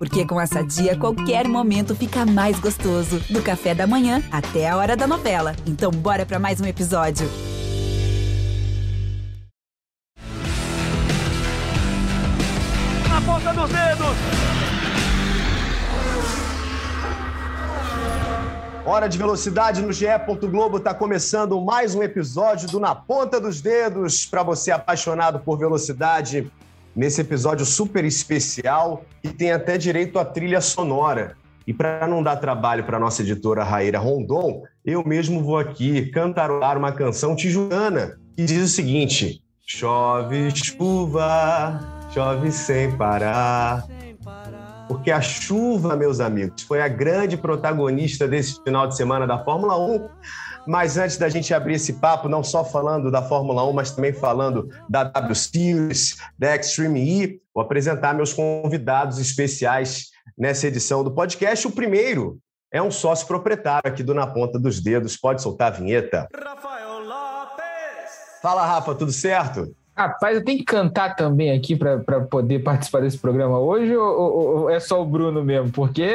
Porque com essa dia, qualquer momento fica mais gostoso. Do café da manhã até a hora da novela. Então, bora para mais um episódio. Na ponta dos dedos! Hora de velocidade no GE. Globo está começando mais um episódio do Na Ponta dos Dedos para você apaixonado por velocidade nesse episódio super especial que tem até direito à trilha sonora. E para não dar trabalho para nossa editora Raíra Rondon, eu mesmo vou aqui cantarolar uma canção tijuana que diz o seguinte: Chove chuva, chove sem parar. Porque a chuva, meus amigos, foi a grande protagonista desse final de semana da Fórmula 1 mas antes da gente abrir esse papo, não só falando da Fórmula 1, mas também falando da W Series, da Extreme E, vou apresentar meus convidados especiais nessa edição do podcast. O primeiro é um sócio proprietário aqui do Na Ponta dos Dedos. Pode soltar a vinheta. Rafael Lopes! Fala, Rafa, tudo certo? Rapaz, eu tenho que cantar também aqui para poder participar desse programa hoje ou, ou, ou, é só o Bruno mesmo? Porque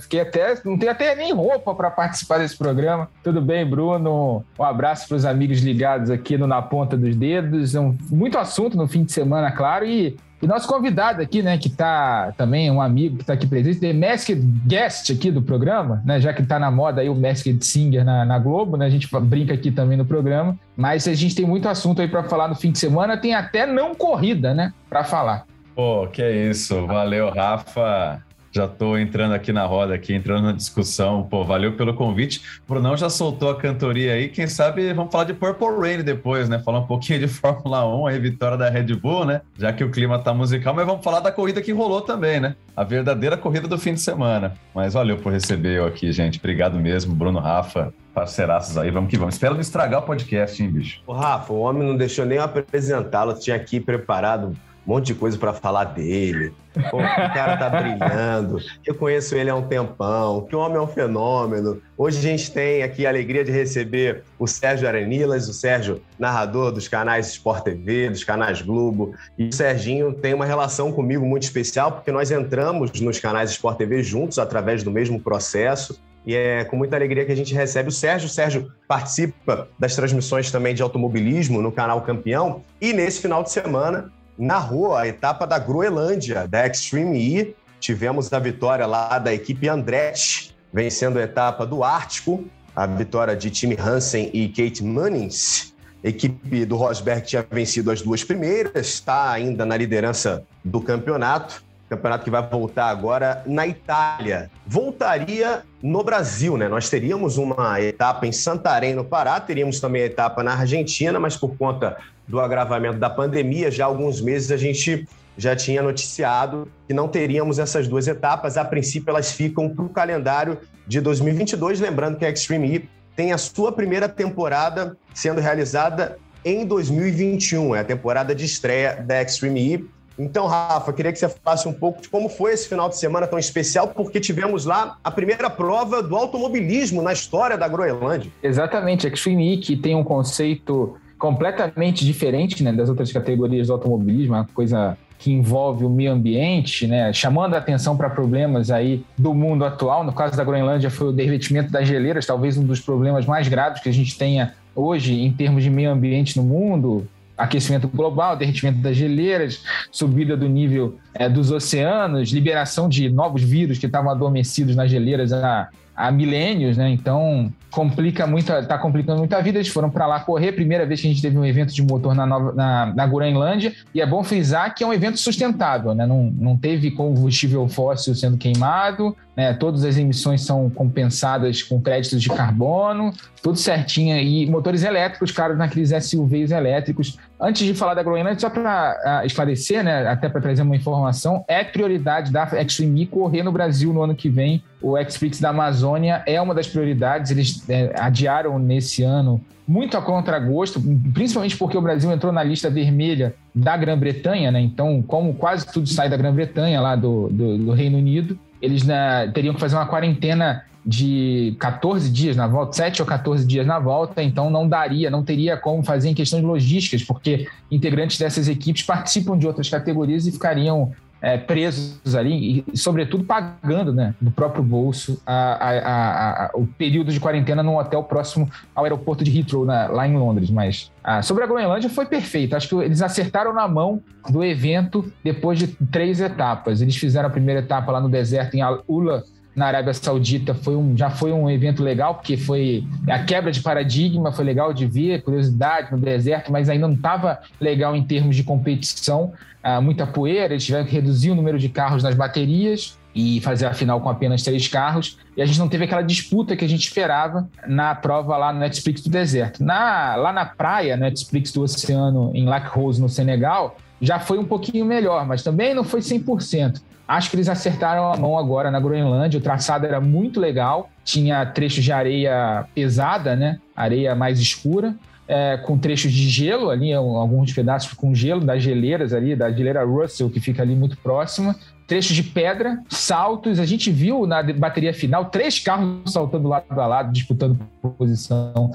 fiquei até não tenho até nem roupa para participar desse programa. Tudo bem, Bruno? Um abraço para os amigos ligados aqui no Na Ponta dos Dedos. Um, muito assunto no fim de semana, claro, e e nosso convidado aqui, né, que está também um amigo que está aqui presente, The Masked Guest aqui do programa, né, já que está na moda aí o Masked Singer na, na, Globo, né, a gente brinca aqui também no programa, mas a gente tem muito assunto aí para falar no fim de semana, tem até não corrida, né, para falar. Pô, que é isso, valeu, Rafa. Já estou entrando aqui na roda, aqui entrando na discussão. Pô, valeu pelo convite. O Brunão já soltou a cantoria aí. Quem sabe vamos falar de Purple Rain depois, né? Falar um pouquinho de Fórmula 1, aí vitória da Red Bull, né? Já que o clima tá musical, mas vamos falar da corrida que rolou também, né? A verdadeira corrida do fim de semana. Mas valeu por receber eu aqui, gente. Obrigado mesmo, Bruno Rafa parceiraços aí, vamos que vamos. Espero não estragar o podcast, hein, bicho? Ô, Rafa, o homem não deixou nem apresentá-lo, tinha aqui preparado um monte de coisa para falar dele. Pô, o cara tá brilhando. Eu conheço ele há um tempão. Que o homem é um fenômeno. Hoje a gente tem aqui a alegria de receber o Sérgio Arenilas, o Sérgio, narrador dos canais Sport TV, dos canais Globo. E o Serginho tem uma relação comigo muito especial, porque nós entramos nos canais Sport TV juntos através do mesmo processo. E é com muita alegria que a gente recebe o Sérgio. O Sérgio participa das transmissões também de automobilismo no canal Campeão. E nesse final de semana narrou a etapa da Groenlândia, da Extreme E. Tivemos a vitória lá da equipe Andretti, vencendo a etapa do Ártico, a vitória de Tim Hansen e Kate Munnings. A equipe do Rosberg tinha vencido as duas primeiras, está ainda na liderança do campeonato. Campeonato que vai voltar agora na Itália. Voltaria no Brasil, né? Nós teríamos uma etapa em Santarém, no Pará, teríamos também a etapa na Argentina, mas por conta do agravamento da pandemia, já há alguns meses a gente já tinha noticiado que não teríamos essas duas etapas. A princípio, elas ficam para o calendário de 2022. Lembrando que a Extreme E tem a sua primeira temporada sendo realizada em 2021, é a temporada de estreia da Extreme E. Então, Rafa, queria que você falasse um pouco de como foi esse final de semana tão especial, porque tivemos lá a primeira prova do automobilismo na história da Groenlândia. Exatamente, a Extreme E, que tem um conceito completamente diferente né, das outras categorias do automobilismo, uma coisa que envolve o meio ambiente, né, chamando a atenção para problemas aí do mundo atual. No caso da Groenlândia foi o derretimento das geleiras, talvez um dos problemas mais graves que a gente tenha hoje em termos de meio ambiente no mundo. Aquecimento global, derretimento das geleiras, subida do nível é, dos oceanos, liberação de novos vírus que estavam adormecidos nas geleiras há, há milênios, né? Então, complica muito, tá complicando muito a vida. Eles foram para lá correr, primeira vez que a gente teve um evento de motor na, Nova, na, na Groenlândia, e é bom frisar que é um evento sustentável, né? Não, não teve combustível fóssil sendo queimado, né? Todas as emissões são compensadas com créditos de carbono, tudo certinho. E motores elétricos, claro, naqueles SUVs elétricos. Antes de falar da Groenlândia, só para uh, esclarecer, né? Até para trazer uma informação, é prioridade da Extreme correr no Brasil no ano que vem. O X-Prix da Amazônia é uma das prioridades. Eles é, adiaram nesse ano muito a contragosto, principalmente porque o Brasil entrou na lista vermelha da Grã-Bretanha, né? Então, como quase tudo sai da Grã-Bretanha, lá do, do, do, Reino Unido, eles né, teriam que fazer uma quarentena de 14 dias na volta, 7 ou 14 dias na volta, então não daria, não teria como fazer em questões logísticas, porque integrantes dessas equipes participam de outras categorias e ficariam é, presos ali e, sobretudo, pagando né, do próprio bolso a, a, a, o período de quarentena num hotel próximo ao aeroporto de Heathrow, né, lá em Londres. Mas ah, sobre a Groenlândia foi perfeito. Acho que eles acertaram na mão do evento depois de três etapas. Eles fizeram a primeira etapa lá no deserto em Al-Ula, na Arábia Saudita foi um, já foi um evento legal, porque foi a quebra de paradigma, foi legal de ver, curiosidade no deserto, mas ainda não estava legal em termos de competição. Ah, muita poeira, eles tiveram que reduzir o número de carros nas baterias e fazer a final com apenas três carros. E a gente não teve aquela disputa que a gente esperava na prova lá no Netflix do deserto. Na, lá na praia, no Netflix do Oceano, em Lac Rose, no Senegal, já foi um pouquinho melhor, mas também não foi 100%. Acho que eles acertaram a mão agora na Groenlândia. O traçado era muito legal, tinha trechos de areia pesada, né? Areia mais escura. É, com trechos de gelo ali, alguns pedaços com gelo das geleiras ali, da geleira Russell, que fica ali muito próxima. Trechos de pedra, saltos. A gente viu na bateria final três carros saltando lado a lado, disputando posição.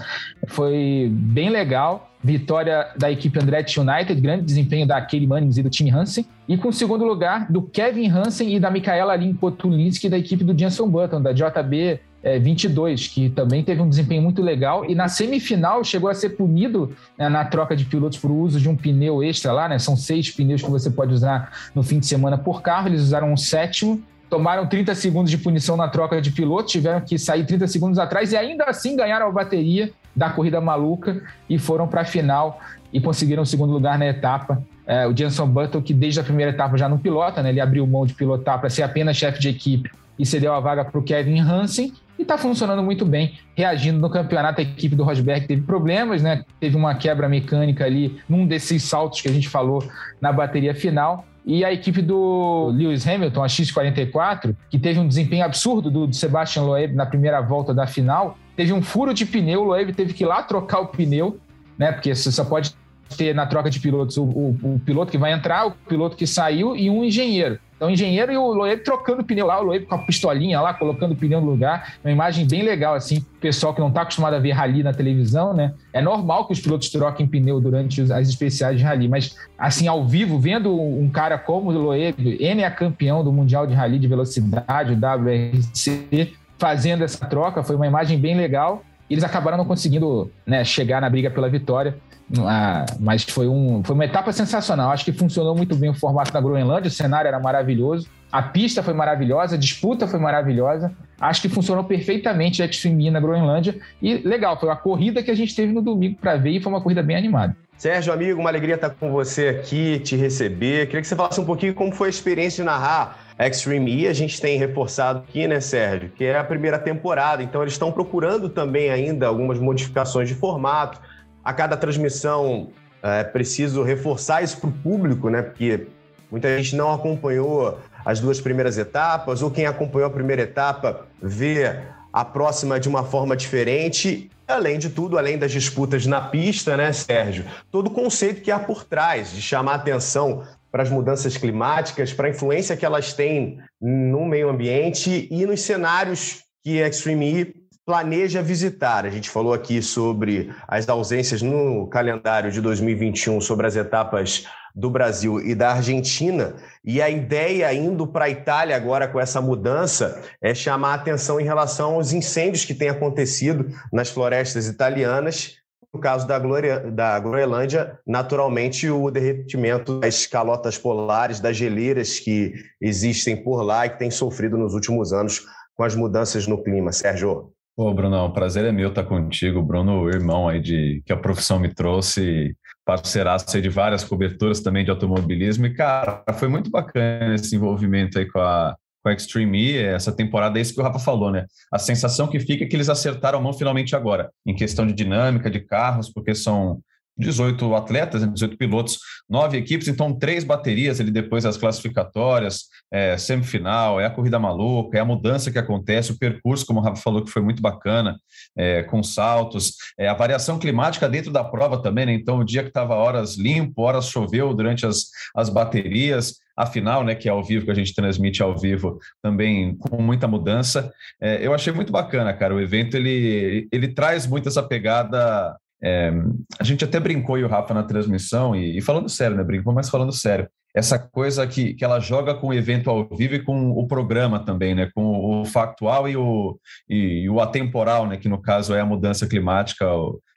Foi bem legal. Vitória da equipe Andretti United, grande desempenho da Kelly Mannings e do Tim Hansen. E com o segundo lugar do Kevin Hansen e da Micaela Lin Potulinski da equipe do Jenson Button, da JB é, 22, que também teve um desempenho muito legal. E na semifinal chegou a ser punido né, na troca de pilotos por uso de um pneu extra lá, né? São seis pneus que você pode usar no fim de semana por carro. Eles usaram um sétimo tomaram 30 segundos de punição na troca de piloto, tiveram que sair 30 segundos atrás e ainda assim ganharam a bateria da corrida maluca e foram para a final e conseguiram o segundo lugar na etapa. É, o Jenson Button, que desde a primeira etapa já não pilota, né? ele abriu mão de pilotar para ser apenas chefe de equipe e cedeu a vaga para o Kevin Hansen e está funcionando muito bem, reagindo no campeonato. A equipe do Rosberg teve problemas, né? Teve uma quebra mecânica ali num desses saltos que a gente falou na bateria final, e a equipe do Lewis Hamilton, a X44, que teve um desempenho absurdo do Sebastian Loeb na primeira volta da final, teve um furo de pneu, o Loeb teve que ir lá trocar o pneu, né? Porque você só pode ter na troca de pilotos o, o, o piloto que vai entrar, o piloto que saiu e um engenheiro. Então, o engenheiro e o Loeb trocando pneu lá, o Loeb com a pistolinha lá, colocando o pneu no lugar. Uma imagem bem legal, assim. Pessoal que não está acostumado a ver rally na televisão, né? É normal que os pilotos troquem pneu durante as especiais de rally, mas, assim, ao vivo, vendo um cara como o Loeb, N é campeão do Mundial de Rally de Velocidade, o WRC, fazendo essa troca, foi uma imagem bem legal. Eles acabaram não conseguindo né, chegar na briga pela vitória. Ah, mas foi, um, foi uma etapa sensacional. Acho que funcionou muito bem o formato da Groenlândia, o cenário era maravilhoso, a pista foi maravilhosa, a disputa foi maravilhosa. Acho que funcionou perfeitamente a Xtreme na Groenlândia. E legal, foi a corrida que a gente teve no domingo para ver e foi uma corrida bem animada. Sérgio, amigo, uma alegria estar com você aqui, te receber. Queria que você falasse um pouquinho como foi a experiência de narrar Extreme E. A gente tem reforçado aqui, né, Sérgio, que é a primeira temporada, então eles estão procurando também ainda algumas modificações de formato a cada transmissão é preciso reforçar isso para o público, né? Porque muita gente não acompanhou as duas primeiras etapas, ou quem acompanhou a primeira etapa vê a próxima de uma forma diferente. Além de tudo, além das disputas na pista, né, Sérgio? Todo o conceito que há por trás de chamar atenção para as mudanças climáticas, para a influência que elas têm no meio ambiente e nos cenários que a Extreme E planeja visitar. A gente falou aqui sobre as ausências no calendário de 2021 sobre as etapas do Brasil e da Argentina, e a ideia indo para a Itália agora com essa mudança é chamar a atenção em relação aos incêndios que têm acontecido nas florestas italianas. No caso da, Glória, da Groenlândia, naturalmente o derretimento das calotas polares, das geleiras que existem por lá e que têm sofrido nos últimos anos com as mudanças no clima. Sérgio. Pô, Bruno, o prazer é meu estar contigo. Bruno, irmão aí de que a profissão me trouxe, parceiraço de várias coberturas também de automobilismo. E, cara, foi muito bacana esse envolvimento aí com a, com a Extreme E, essa temporada, é isso que o Rafa falou, né? A sensação que fica é que eles acertaram a mão finalmente agora, em questão de dinâmica de carros, porque são 18 atletas, 18 né, pilotos, nove equipes, então três baterias ali depois das classificatórias, é, semifinal, é a corrida maluca, é a mudança que acontece, o percurso, como o Rafa falou, que foi muito bacana, é, com saltos, é, a variação climática dentro da prova também, né? Então, o dia que estava horas limpo, horas choveu durante as, as baterias, a final, né, que é ao vivo, que a gente transmite ao vivo, também com muita mudança. É, eu achei muito bacana, cara. O evento ele, ele traz muito essa pegada É, a gente até brincou e o Rafa na transmissão, e, e falando sério, né? Brincou, mas falando sério essa coisa que, que ela joga com o evento ao vivo e com o programa também, né? Com o factual e o, e, e o atemporal, né? Que no caso é a mudança climática,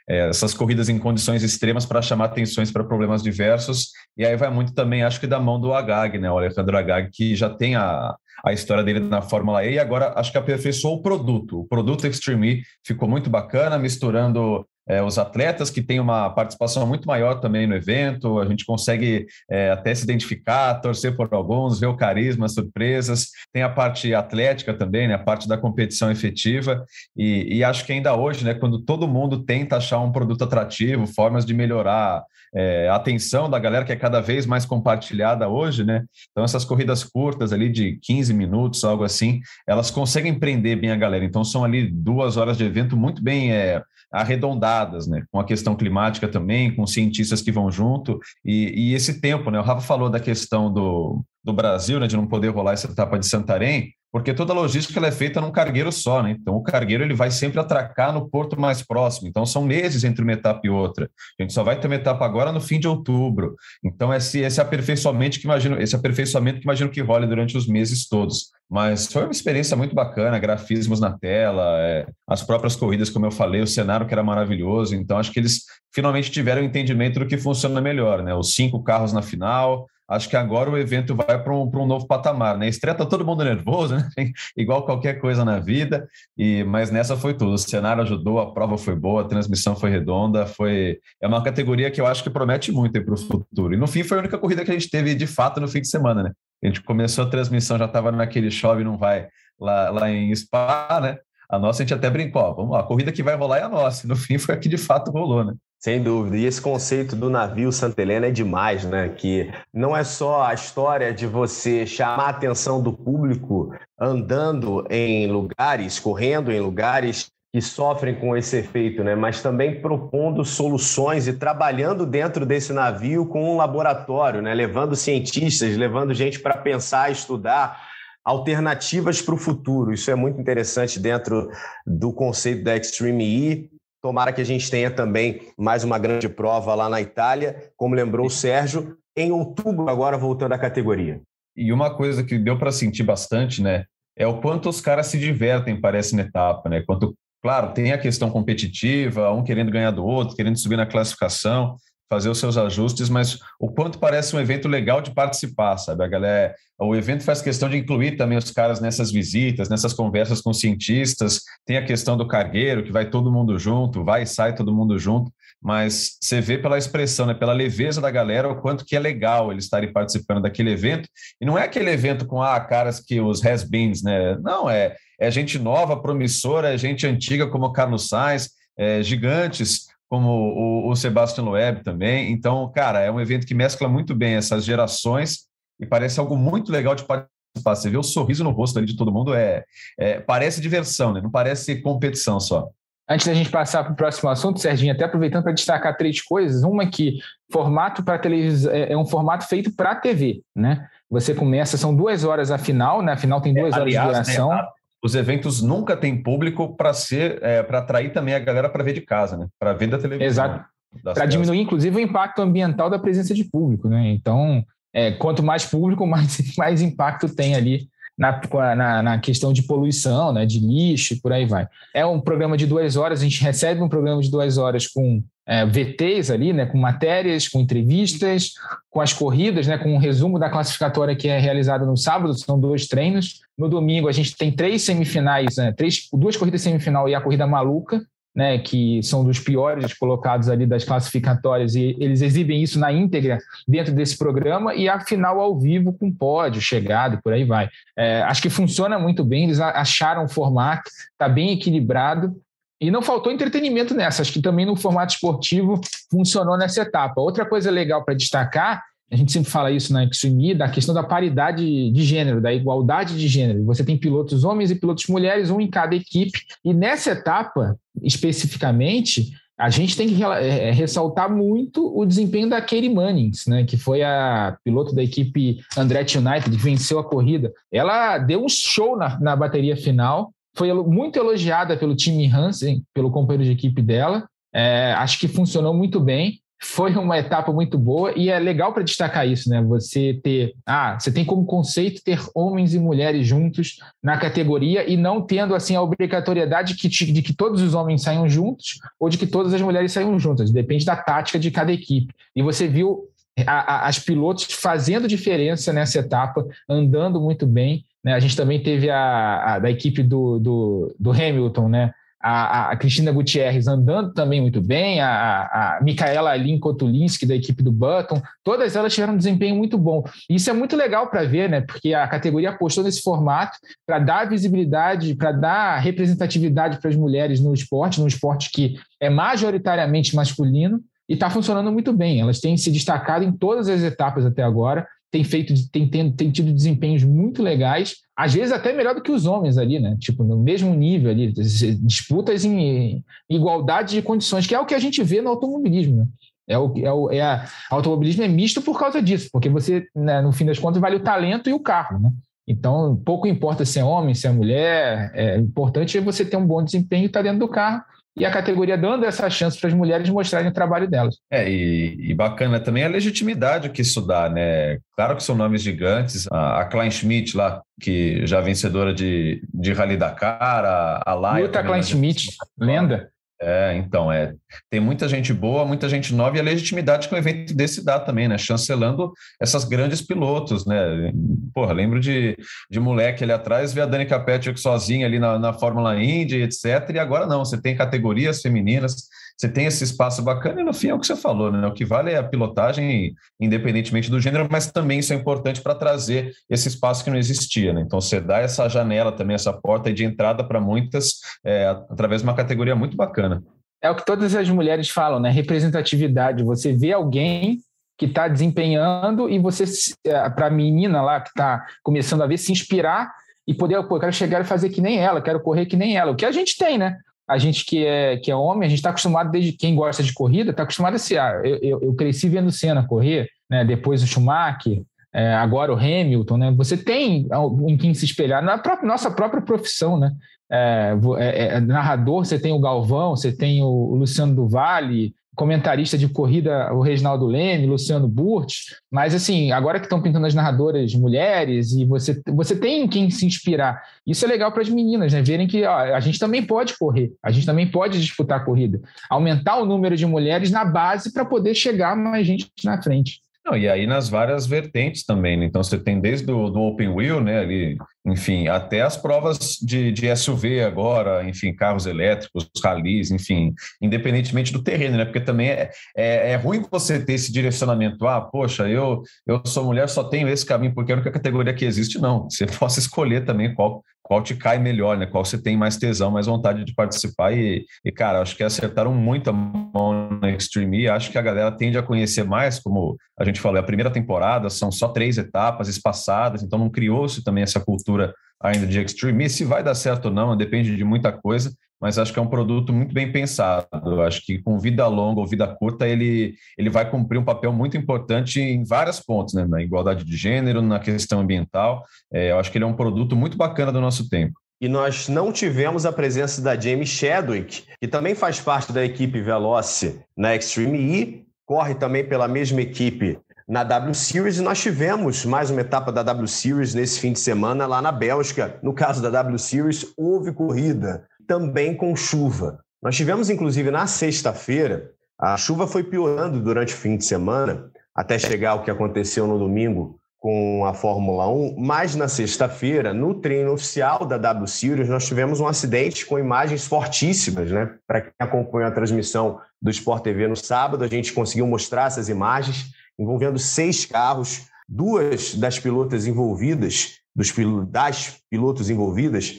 é, essas corridas em condições extremas para chamar atenções para problemas diversos. E aí vai muito também, acho que da mão do Agag, né? O Alejandro Agag, que já tem a, a história dele na Fórmula E e agora acho que aperfeiçoou o produto. O produto Extreme E ficou muito bacana, misturando é, os atletas que têm uma participação muito maior também no evento, a gente consegue é, até se identificar, torcer por alguns, ver o carisma, surpresas, tem a parte atlética também, né, a parte da competição efetiva, e, e acho que ainda hoje, né, quando todo mundo tenta achar um produto atrativo, formas de melhorar é, a atenção da galera que é cada vez mais compartilhada hoje, né? Então, essas corridas curtas ali de 15 minutos, algo assim, elas conseguem prender bem a galera. Então, são ali duas horas de evento muito bem é, arredondadas, né? Com a questão climática também, com cientistas que vão junto e, e esse tempo, né? O Rafa falou da questão do, do Brasil, né? De não poder rolar essa etapa de Santarém porque toda a logística ela é feita num cargueiro só, né? Então o cargueiro ele vai sempre atracar no porto mais próximo. Então são meses entre uma etapa e outra. A gente só vai ter uma etapa agora no fim de outubro. Então esse, esse aperfeiçoamento que imagino, esse aperfeiçoamento que imagino que role durante os meses todos. Mas foi uma experiência muito bacana, grafismos na tela, é, as próprias corridas, como eu falei, o cenário que era maravilhoso. Então acho que eles finalmente tiveram entendimento do que funciona melhor, né? Os cinco carros na final, acho que agora o evento vai para um, um novo patamar, né? Estreia tá todo mundo nervoso, né? Igual qualquer coisa na vida, e mas nessa foi tudo. O cenário ajudou, a prova foi boa, a transmissão foi redonda, foi é uma categoria que eu acho que promete muito para o futuro. E no fim foi a única corrida que a gente teve de fato no fim de semana, né? A gente começou a transmissão, já estava naquele chove não vai lá, lá em Spa, né? A nossa a gente até brincou, ó, vamos lá, a corrida que vai rolar é a nossa. No fim foi a que de fato rolou, né? Sem dúvida. E esse conceito do navio Santa Helena é demais, né? Que não é só a história de você chamar a atenção do público andando em lugares, correndo em lugares que sofrem com esse efeito, né? Mas também propondo soluções e trabalhando dentro desse navio com um laboratório, né? Levando cientistas, levando gente para pensar, estudar alternativas para o futuro. Isso é muito interessante dentro do conceito da Extreme E Tomara que a gente tenha também mais uma grande prova lá na Itália, como lembrou o Sérgio, em outubro, agora voltando à categoria. E uma coisa que deu para sentir bastante, né, é o quanto os caras se divertem, parece, na etapa, né? Quanto, claro, tem a questão competitiva, um querendo ganhar do outro, querendo subir na classificação, fazer os seus ajustes, mas o quanto parece um evento legal de participar, sabe? A galera, o evento faz questão de incluir também os caras nessas visitas, nessas conversas com cientistas. Tem a questão do cargueiro, que vai todo mundo junto, vai e sai todo mundo junto, mas você vê pela expressão, né, pela leveza da galera, o quanto que é legal eles estarem participando daquele evento. E não é aquele evento com ah, caras que os has-beens, né? Não, é, é gente nova, promissora, é gente antiga como o Carlos Sainz, é, gigantes como o, o Sebastian Loeb também. Então, cara, é um evento que mescla muito bem essas gerações e parece algo muito legal de participar. Você vê o sorriso no rosto ali de todo mundo, é, é parece diversão, né? não parece competição só. Antes da gente passar para o próximo assunto, Serginho, até aproveitando para destacar três coisas. Uma é que formato para televisão é, é um formato feito para TV, né? Você começa, são duas horas a final, né? A final tem duas é, horas aliás, de duração. Né, os eventos nunca têm público para ser é, para atrair também a galera para ver de casa, né? Para ver da televisão. Exato. Para diminuir, inclusive, o impacto ambiental da presença de público, né? Então, é, quanto mais público, mais, mais impacto tem ali na, na, na, questão de poluição, né, de lixo e por aí vai. É um programa de duas horas, a gente recebe um programa de duas horas com é, VTs ali, né, com matérias, com entrevistas, com as corridas, né, com um resumo da classificatória que é realizada no sábado, são dois treinos. No domingo a gente tem três semifinais, né, três, duas corridas semifinal e a corrida maluca, né, que são dos piores colocados ali das classificatórias, e eles exibem isso na íntegra dentro desse programa, e a final ao vivo com pódio, chegado, por aí vai. É, acho que funciona muito bem, eles acharam o formato, está bem equilibrado, e não faltou entretenimento nessa, acho que também no formato esportivo funcionou nessa etapa. Outra coisa legal para destacar, a gente sempre fala isso na XUMI, da questão da paridade de gênero, da igualdade de gênero. Você tem pilotos homens e pilotos mulheres, um em cada equipe, e nessa etapa, especificamente, a gente tem que é, ressaltar muito o desempenho da Katie Mannings, né, que foi a piloto da equipe Andretti United, que venceu a corrida. Ela deu um show na, na bateria final, foi muito elogiada pelo time Hansen, pelo companheiro de equipe dela. É, acho que funcionou muito bem. Foi uma etapa muito boa e é legal para destacar isso, né? Você ter, ah, você tem como conceito ter homens e mulheres juntos na categoria e não tendo assim a obrigatoriedade de que, de que todos os homens saiam juntos ou de que todas as mulheres saiam juntas. Depende da tática de cada equipe. E você viu a, a, as pilotos fazendo diferença nessa etapa, andando muito bem. Né? A gente também teve a, a da equipe do, do, do Hamilton, né? A, a Cristina Gutierrez andando também muito bem, a, a Micaela Alin Kotulinski, da equipe do Button, todas elas tiveram um desempenho muito bom. Isso é muito legal para ver, né? Porque a categoria apostou nesse formato para dar visibilidade, para dar representatividade para as mulheres no esporte, num esporte que é majoritariamente masculino, e está funcionando muito bem. Elas têm se destacado em todas as etapas até agora tem feito, tem tido desempenhos muito legais, às vezes até melhor do que os homens ali, né? Tipo, no mesmo nível ali, disputas em igualdade de condições, que é o que a gente vê no automobilismo, né? É o, é o é a, automobilismo é misto por causa disso, porque você, né, no fim das contas, vale o talento e o carro, né? Então, pouco importa se é homem, se é mulher, é importante é você ter um bom desempenho e estar dentro do carro e a categoria dando essa chance para as mulheres mostrarem o trabalho delas. É, e, e, bacana também a legitimidade que isso dá, né? Claro que são nomes gigantes, a, a Klein Schmidt lá, que já é vencedora de, de Rally Dakar, a, a Laia... Luta Klein Schmidt, lenda. É, então, é, tem muita gente boa, muita gente nova e a legitimidade que um evento desse dá também, né? Chancelando essas grandes pilotos, né? Porra, lembro de, de moleque ali atrás, ver a Dani Capet sozinha ali na, na Fórmula Indy, etc. E agora não, você tem categorias femininas, você tem esse espaço bacana e no fim é o que você falou, né? O que vale é a pilotagem, independentemente do gênero, mas também isso é importante para trazer esse espaço que não existia, né? Então você dá essa janela também, essa porta de entrada para muitas, é, através de uma categoria muito bacana. É o que todas as mulheres falam, né? Representatividade. Você vê alguém que está desempenhando e você, é, para a menina lá que está começando a ver, se inspirar e poder, pô, eu quero chegar e fazer que nem ela, quero correr que nem ela. O que a gente tem, né? A gente que é, que é homem, a gente está acostumado, desde quem gosta de corrida, está acostumado a ser. Ah, eu, eu, eu, cresci vendo Senna correr, né? depois o Schumacher, é, agora o Hamilton, né? Você tem em quem se espelhar na própria, nossa própria profissão, né? É, é, é, narrador, você tem o Galvão, você tem o, o Luciano Duvalli, comentarista de corrida, o Reginaldo Leme, Luciano Burti, mas assim, agora que estão pintando as narradoras mulheres e você, você tem em quem se inspirar. Isso é legal para as meninas, né? Verem que ó, a gente também pode correr, a gente também pode disputar a corrida. Aumentar o número de mulheres na base para poder chegar mais gente na frente. Não, e aí nas várias vertentes também, né? Então você tem desde o do Open Wheel, né, ali, enfim, até as provas de, de SUV agora, enfim, carros elétricos, ralis, enfim, independentemente do terreno, né? Porque também é, é, é, ruim você ter esse direcionamento, ah, poxa, eu, eu sou mulher, só tenho esse caminho, porque é a única categoria que existe, não. Você possa escolher também qual, qual te cai melhor, né? Qual você tem mais tesão, mais vontade de participar. E, e cara, acho que acertaram muito a mão na Extreme. E acho que a galera tende a conhecer mais, como a gente falou, é a primeira temporada, são só três etapas espaçadas, então não criou-se também essa cultura ainda de Extreme. E se vai dar certo ou não, depende de muita coisa mas acho que é um produto muito bem pensado. Acho que com vida longa ou vida curta, ele, ele vai cumprir um papel muito importante em vários pontos, né? na igualdade de gênero, na questão ambiental. É, eu acho que ele é um produto muito bacana do nosso tempo. E nós não tivemos a presença da Jamie Chadwick, que também faz parte da equipe Veloce na Extreme E, corre também pela mesma equipe na W Series e nós tivemos mais uma etapa da W Series nesse fim de semana lá na Bélgica. No caso da W Series, houve corrida também com chuva. Nós tivemos, inclusive, na sexta-feira, a chuva foi piorando durante o fim de semana, até chegar ao que aconteceu no domingo com a Fórmula 1, mas na sexta-feira, no treino oficial da W Series, nós tivemos um acidente com imagens fortíssimas, né? Para quem acompanha a transmissão do Sport TV no sábado, a gente conseguiu mostrar essas imagens envolvendo seis carros, duas das pilotas envolvidas, dos das pilotos envolvidas,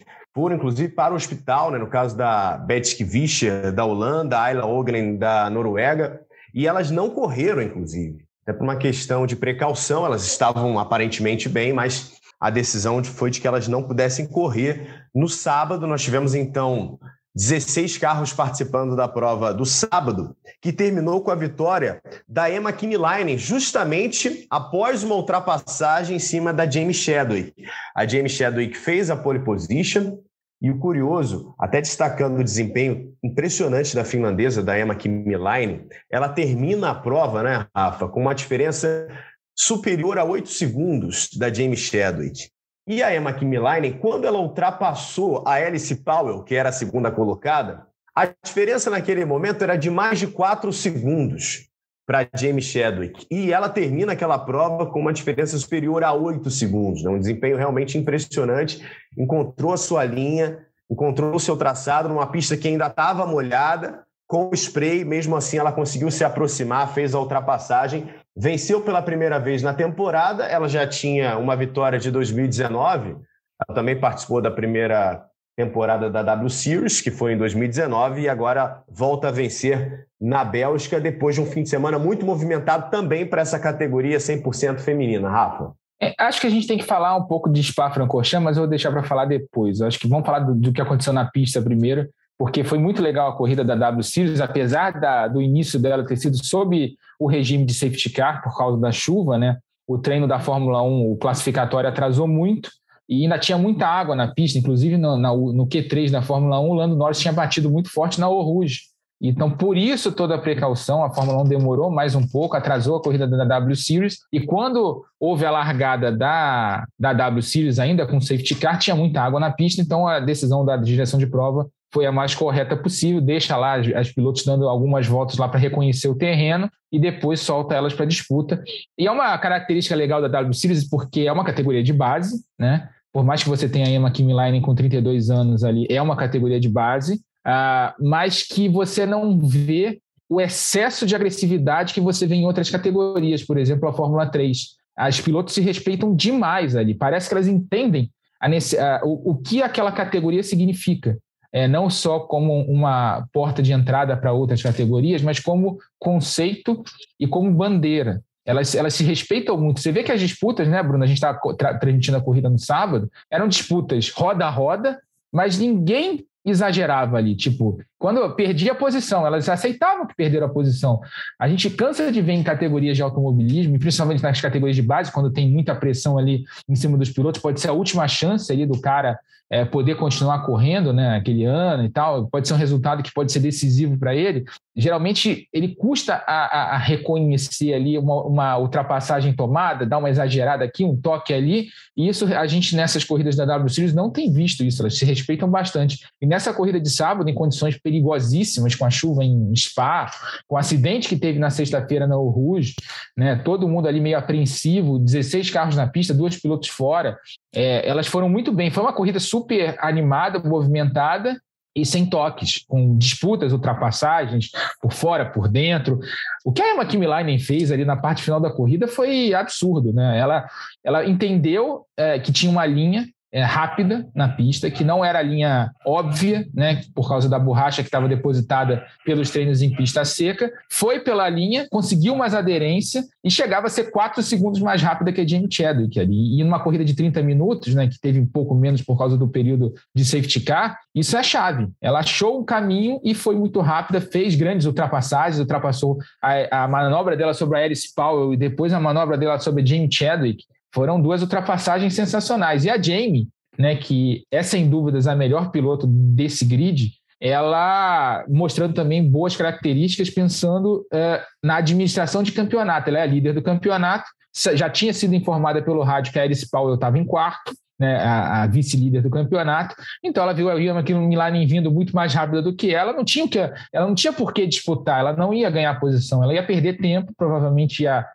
inclusive, para o hospital, né, no caso da Betske Vischer, da Holanda, Ayla Ogren, da Noruega, e elas não correram, inclusive. Até por uma questão de precaução, elas estavam aparentemente bem, mas a decisão foi de que elas não pudessem correr. No sábado, nós tivemos, então, 16 carros participando da prova do sábado, que terminou com a vitória da Emma Kinlainen, justamente após uma ultrapassagem em cima da Jamie Chadwick. A Jamie Chadwick fez a pole position, E o curioso, até destacando o desempenho impressionante da finlandesa, da Emma Kimilainen, ela termina a prova, né, Rafa, com uma diferença superior a 8 segundos da Jamie Chadwick. E a Emma Kimilainen, quando ela ultrapassou a Alice Powell, que era a segunda colocada, a diferença naquele momento era de mais de 4 segundos para Jamie Chadwick. E ela termina aquela prova com uma diferença superior a 8 segundos. Né? Um desempenho realmente impressionante. Encontrou a sua linha, encontrou o seu traçado numa pista que ainda estava molhada, com o spray, mesmo assim ela conseguiu se aproximar, fez a ultrapassagem, venceu pela primeira vez na temporada, ela já tinha uma vitória de 2019, ela também participou da primeira temporada da W Series, que foi em 2019, e agora volta a vencer na Bélgica depois de um fim de semana muito movimentado também para essa categoria 100% feminina. Rafa? É, acho que a gente tem que falar um pouco de Spa-Francorchamps, mas eu vou deixar para falar depois. acho que vamos falar do, do, que aconteceu na pista primeiro, porque foi muito legal a corrida da W Series, apesar da, do início dela ter sido sob o regime de safety car por causa da chuva, né? O treino da Fórmula 1, o classificatório atrasou muito, e ainda tinha muita água na pista, inclusive no, na, no Q3 da Fórmula 1, o Lando Norris tinha batido muito forte na Eau Rouge. Então, por isso, toda a precaução, a Fórmula 1 demorou mais um pouco, atrasou a corrida da W Series, e quando houve a largada da, da W Series ainda com safety car, tinha muita água na pista, então a decisão da direção de prova foi a mais correta possível, deixa lá as, as pilotos dando algumas voltas lá para reconhecer o terreno e depois solta elas para disputa. E é uma característica legal da W Series porque é uma categoria de base, né? Por mais que você tenha a Emma Kimmeline com 32 anos ali, é uma categoria de base, uh, mas que você não vê o excesso de agressividade que você vê em outras categorias, por exemplo, a Fórmula 3. As pilotos se respeitam demais ali, parece que elas entendem a, uh, o, o que aquela categoria significa. É, não só como uma porta de entrada para outras categorias, mas como conceito e como bandeira elas, elas se respeitam muito. Você vê que as disputas, né, Bruno? A gente estava transmitindo a corrida no sábado, eram disputas roda a roda, mas ninguém exagerava ali. Tipo, quando eu perdi a posição, elas aceitavam que perderam a posição. A gente cansa de ver em categorias de automobilismo, principalmente nas categorias de base, quando tem muita pressão ali em cima dos pilotos, pode ser a última chance ali do cara é, poder continuar correndo, né, aquele ano e tal, pode ser um resultado que pode ser decisivo para ele. Geralmente ele custa a, a, a reconhecer ali uma, uma, ultrapassagem tomada, dar uma exagerada aqui, um toque ali, e isso a gente nessas corridas da W Series não tem visto isso, elas se respeitam bastante. E nessa corrida de sábado, em condições perigosíssimas, com a chuva em Spa, com o acidente que teve na sexta-feira na Rouge, né, todo mundo ali meio apreensivo, 16 carros na pista, dois pilotos fora, é, elas foram muito bem. Foi uma corrida super animada, movimentada e sem toques, com disputas, ultrapassagens por fora, por dentro. O que a Emma Kimilainen fez ali na parte final da corrida foi absurdo, né? Ela, ela entendeu é, que tinha uma linha é, rápida na pista, que não era a linha óbvia, né, por causa da borracha que estava depositada pelos treinos em pista seca, foi pela linha, conseguiu mais aderência e chegava a ser quatro segundos mais rápida que a Jamie Chadwick ali. E numa corrida de 30 minutos, né, que teve um pouco menos por causa do período de safety car, isso é a chave. Ela achou um caminho e foi muito rápida, fez grandes ultrapassagens, ultrapassou a, a manobra dela sobre a Alice Powell e depois a manobra dela sobre a Jamie Chadwick, foram duas ultrapassagens sensacionais. E a Jamie, né, que é sem dúvidas a melhor piloto desse grid, ela mostrando também boas características, pensando uh, na administração de campeonato. Ela é a líder do campeonato, já tinha sido informada pelo rádio que a Alice Powell estava em quarto, né, a, a vice-líder do campeonato. Então ela viu a Wilma aqui no Milan vindo muito mais rápida do que ela, não tinha que, ela não tinha por que disputar, ela não ia ganhar posição, ela ia perder tempo, provavelmente ia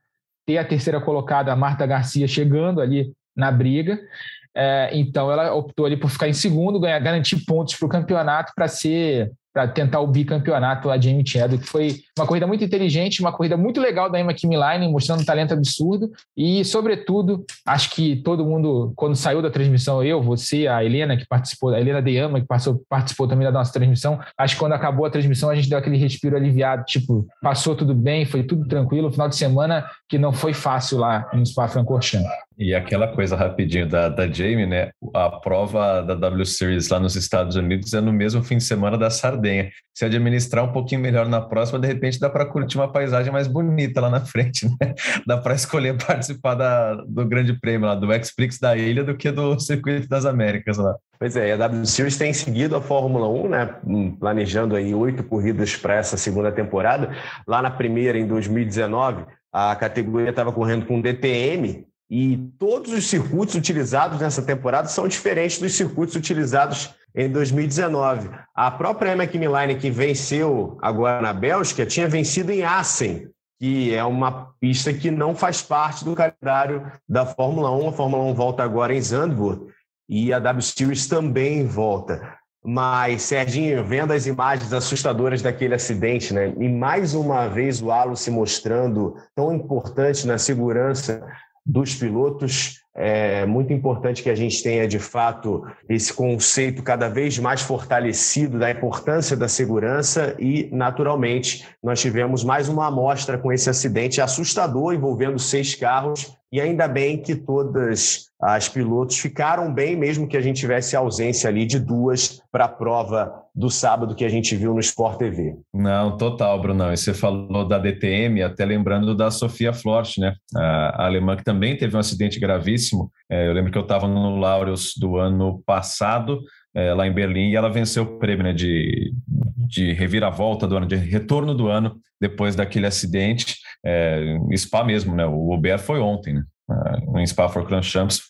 ter a terceira colocada, a Marta Garcia, chegando ali na briga. É, então ela optou ali por ficar em segundo, ganhar, garantir pontos para o campeonato para ser para tentar o bicampeonato a Jamie Chadwick, que foi uma corrida muito inteligente, uma corrida muito legal da Emma Kimilainen, mostrando um talento absurdo. E, sobretudo, acho que todo mundo, quando saiu da transmissão, eu, você, a Helena, que participou, a Helena Deama, que passou, participou também da nossa transmissão, acho que quando acabou a transmissão a gente deu aquele respiro aliviado, tipo, passou tudo bem, foi tudo tranquilo, final de semana que não foi fácil lá em Spa-Francorchamps. E aquela coisa rapidinho da, da Jamie, né? A prova da W Series lá nos Estados Unidos é no mesmo fim de semana da Sardenha. Se administrar um pouquinho melhor na próxima, de repente dá para curtir uma paisagem mais bonita lá na frente, né? Dá para escolher participar da, do Grande Prêmio lá, do X-Prix da ilha do que do Circuito das Américas lá. Pois é, a W Series tem seguido a Fórmula 1, né? Hum, planejando aí oito corridas para essa segunda temporada. Lá na primeira, em 2019, a categoria estava correndo com DTM, e todos os circuitos utilizados nessa temporada são diferentes dos circuitos utilizados em 2019. A própria McMillan, que venceu agora na Bélgica, tinha vencido em Assen, que é uma pista que não faz parte do calendário da Fórmula 1. A Fórmula 1 volta agora em Zandvoort e a W Series também volta. Mas, Serginho, vendo as imagens assustadoras daquele acidente, né? E mais uma vez o halo se mostrando tão importante na segurança dos pilotos. É muito importante que a gente tenha, de fato, esse conceito cada vez mais fortalecido da importância da segurança e, naturalmente, nós tivemos mais uma amostra com esse acidente assustador envolvendo seis carros e ainda bem que todas as pilotos ficaram bem, mesmo que a gente tivesse ausência ali de duas para a prova do sábado que a gente viu no Sport TV. Não, total, Brunão. E você falou da DTM, até lembrando da Sofia Flort, né? A alemã que também teve um acidente gravíssimo. É, eu lembro que eu estava no Laureus do ano passado, é, lá em Berlim, e ela venceu o prêmio né, de, de reviravolta do ano, de retorno do ano, depois daquele acidente. É, Spa mesmo, né? O Uber foi ontem, né? Uh, em Spa-Francorchamps,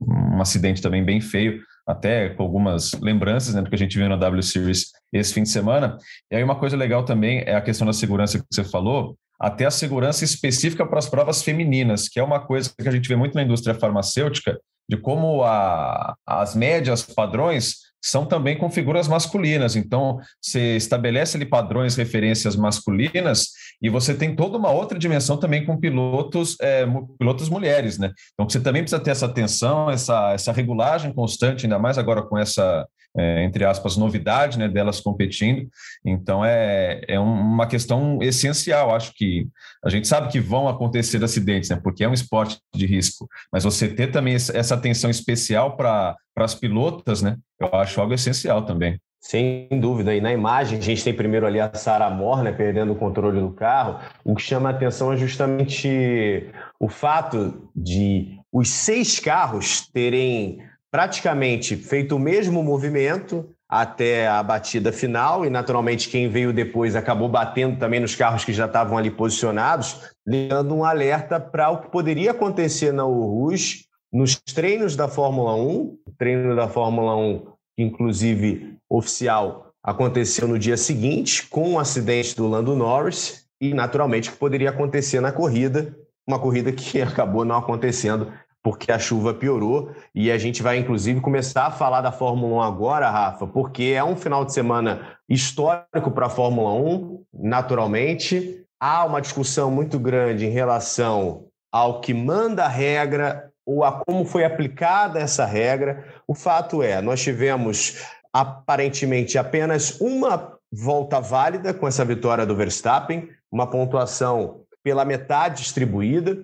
um acidente também bem feio, até com algumas lembranças, né, do que a gente viu na W Series esse fim de semana. E aí uma coisa legal também é a questão da segurança que você falou, até a segurança específica para as provas femininas, que é uma coisa que a gente vê muito na indústria farmacêutica, de como a, as médias padrões são também com figuras masculinas. Então, você estabelece ali padrões, referências masculinas, e você tem toda uma outra dimensão também com pilotos, é, pilotos mulheres, né? Então, você também precisa ter essa atenção, essa, essa regulagem constante, ainda mais agora com essa é, entre aspas, novidade né, delas competindo. Então, é, é uma questão essencial. Acho que a gente sabe que vão acontecer acidentes, né, porque é um esporte de risco, mas você ter também essa atenção especial para as pilotas, né, eu acho algo essencial também. Sem dúvida. E na imagem, a gente tem primeiro ali a Sarah Moore, né, perdendo o controle do carro. O que chama a atenção é justamente o fato de os seis carros terem praticamente feito o mesmo movimento até a batida final, e naturalmente quem veio depois acabou batendo também nos carros que já estavam ali posicionados, dando um alerta para o que poderia acontecer na Urus nos treinos da Fórmula 1, o treino da Fórmula 1, inclusive oficial, aconteceu no dia seguinte, com o acidente do Lando Norris, e naturalmente que poderia acontecer na corrida, uma corrida que acabou não acontecendo porque a chuva piorou e a gente vai inclusive começar a falar da Fórmula 1 agora, Rafa, porque é um final de semana histórico para a Fórmula 1, naturalmente. Há uma discussão muito grande em relação ao que manda a regra ou a como foi aplicada essa regra. O fato é, nós tivemos aparentemente apenas uma volta válida com essa vitória do Verstappen, uma pontuação pela metade distribuída.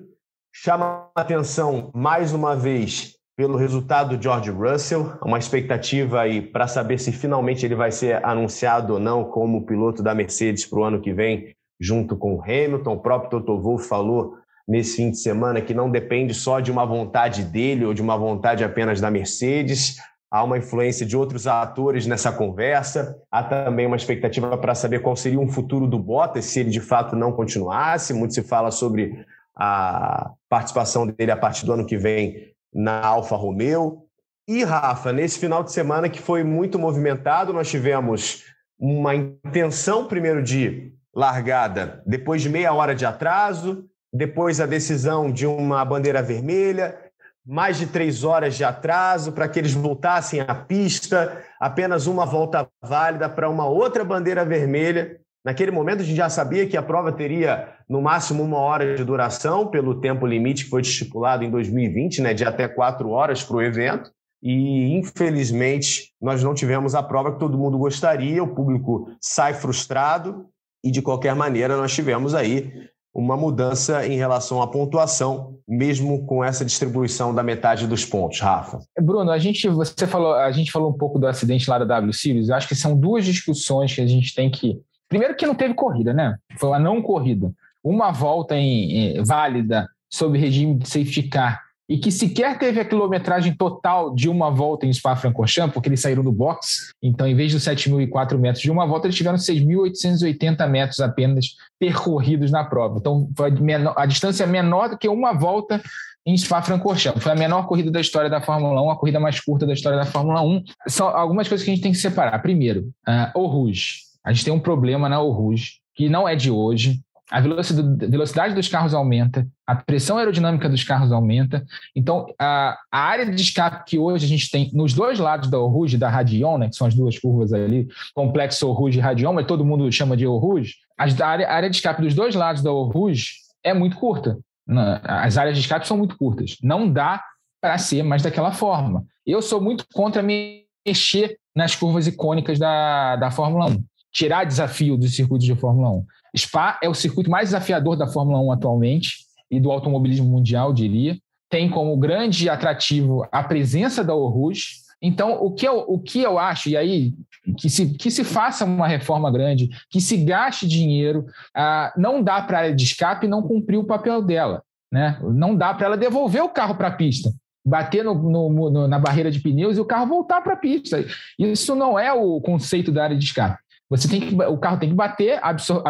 Chama atenção, mais uma vez, pelo resultado do George Russell, uma expectativa aí para saber se finalmente ele vai ser anunciado ou não como piloto da Mercedes para o ano que vem, junto com o Hamilton. O próprio Toto Wolff falou nesse fim de semana que não depende só de uma vontade dele ou de uma vontade apenas da Mercedes. Há uma influência de outros atores nessa conversa. Há também uma expectativa para saber qual seria um futuro do Bottas se ele de fato não continuasse. Muito se fala sobre a participação dele a partir do ano que vem na Alfa Romeo. E, Rafa, nesse final de semana que foi muito movimentado, nós tivemos uma intenção, primeiro, de largada depois de meia hora de atraso, depois a decisão de uma bandeira vermelha, mais de três horas de atraso para que eles voltassem à pista, apenas uma volta válida para uma outra bandeira vermelha. Naquele momento, a gente já sabia que a prova teria no máximo uma hora de duração, pelo tempo limite que foi estipulado em 2020, né, de até quatro horas para o evento. E, infelizmente, nós não tivemos a prova que todo mundo gostaria, o público sai frustrado, e, de qualquer maneira, nós tivemos aí uma mudança em relação à pontuação, mesmo com essa distribuição da metade dos pontos, Rafa? Bruno, a gente, você falou, a gente falou um pouco do acidente lá da W Series. Eu acho que são duas discussões que a gente tem que. Primeiro que não teve corrida, né? Foi uma não corrida. Uma volta em, em válida sob regime de safety car e que sequer teve a quilometragem total de uma volta em Spa-Francorchamps, porque eles saíram do box. Então, em vez dos 7.004 metros de uma volta, eles tiveram 6.880 metros apenas percorridos na prova. Então, foi a distância menor do que uma volta em Spa-Francorchamps. Foi a menor corrida da história da Fórmula 1, a corrida mais curta da história da Fórmula 1. São algumas coisas que a gente tem que separar. Primeiro, uh, o Rouge. A gente tem um problema na Rouge, que não é de hoje, a velocidade dos carros aumenta, a pressão aerodinâmica dos carros aumenta. Então, a, área de escape que hoje a gente tem nos dois lados da Rouge e da Radion, né, que são as duas curvas ali, complexo Rouge e Radion, mas todo mundo chama de Rouge, a área, de escape dos dois lados da Rouge é muito curta. Né? As áreas de escape são muito curtas. Não dá para ser mais daquela forma. Eu sou muito contra mexer nas curvas icônicas da, da Fórmula 1. Tirar desafio dos circuitos de Fórmula 1. Spa é o circuito mais desafiador da Fórmula 1 atualmente e do automobilismo mundial, diria. Tem como grande atrativo a presença da Rouge. Então, o que, eu, o que eu acho, e aí que se, que se faça uma reforma grande, que se gaste dinheiro, ah, não dá para a área de escape não cumprir o papel dela. Né? Não dá para ela devolver o carro para a pista bater no, no, no, na barreira de pneus e o carro voltar para a pista. Isso não é o conceito da área de escape. Você tem que, o carro tem que bater, absor,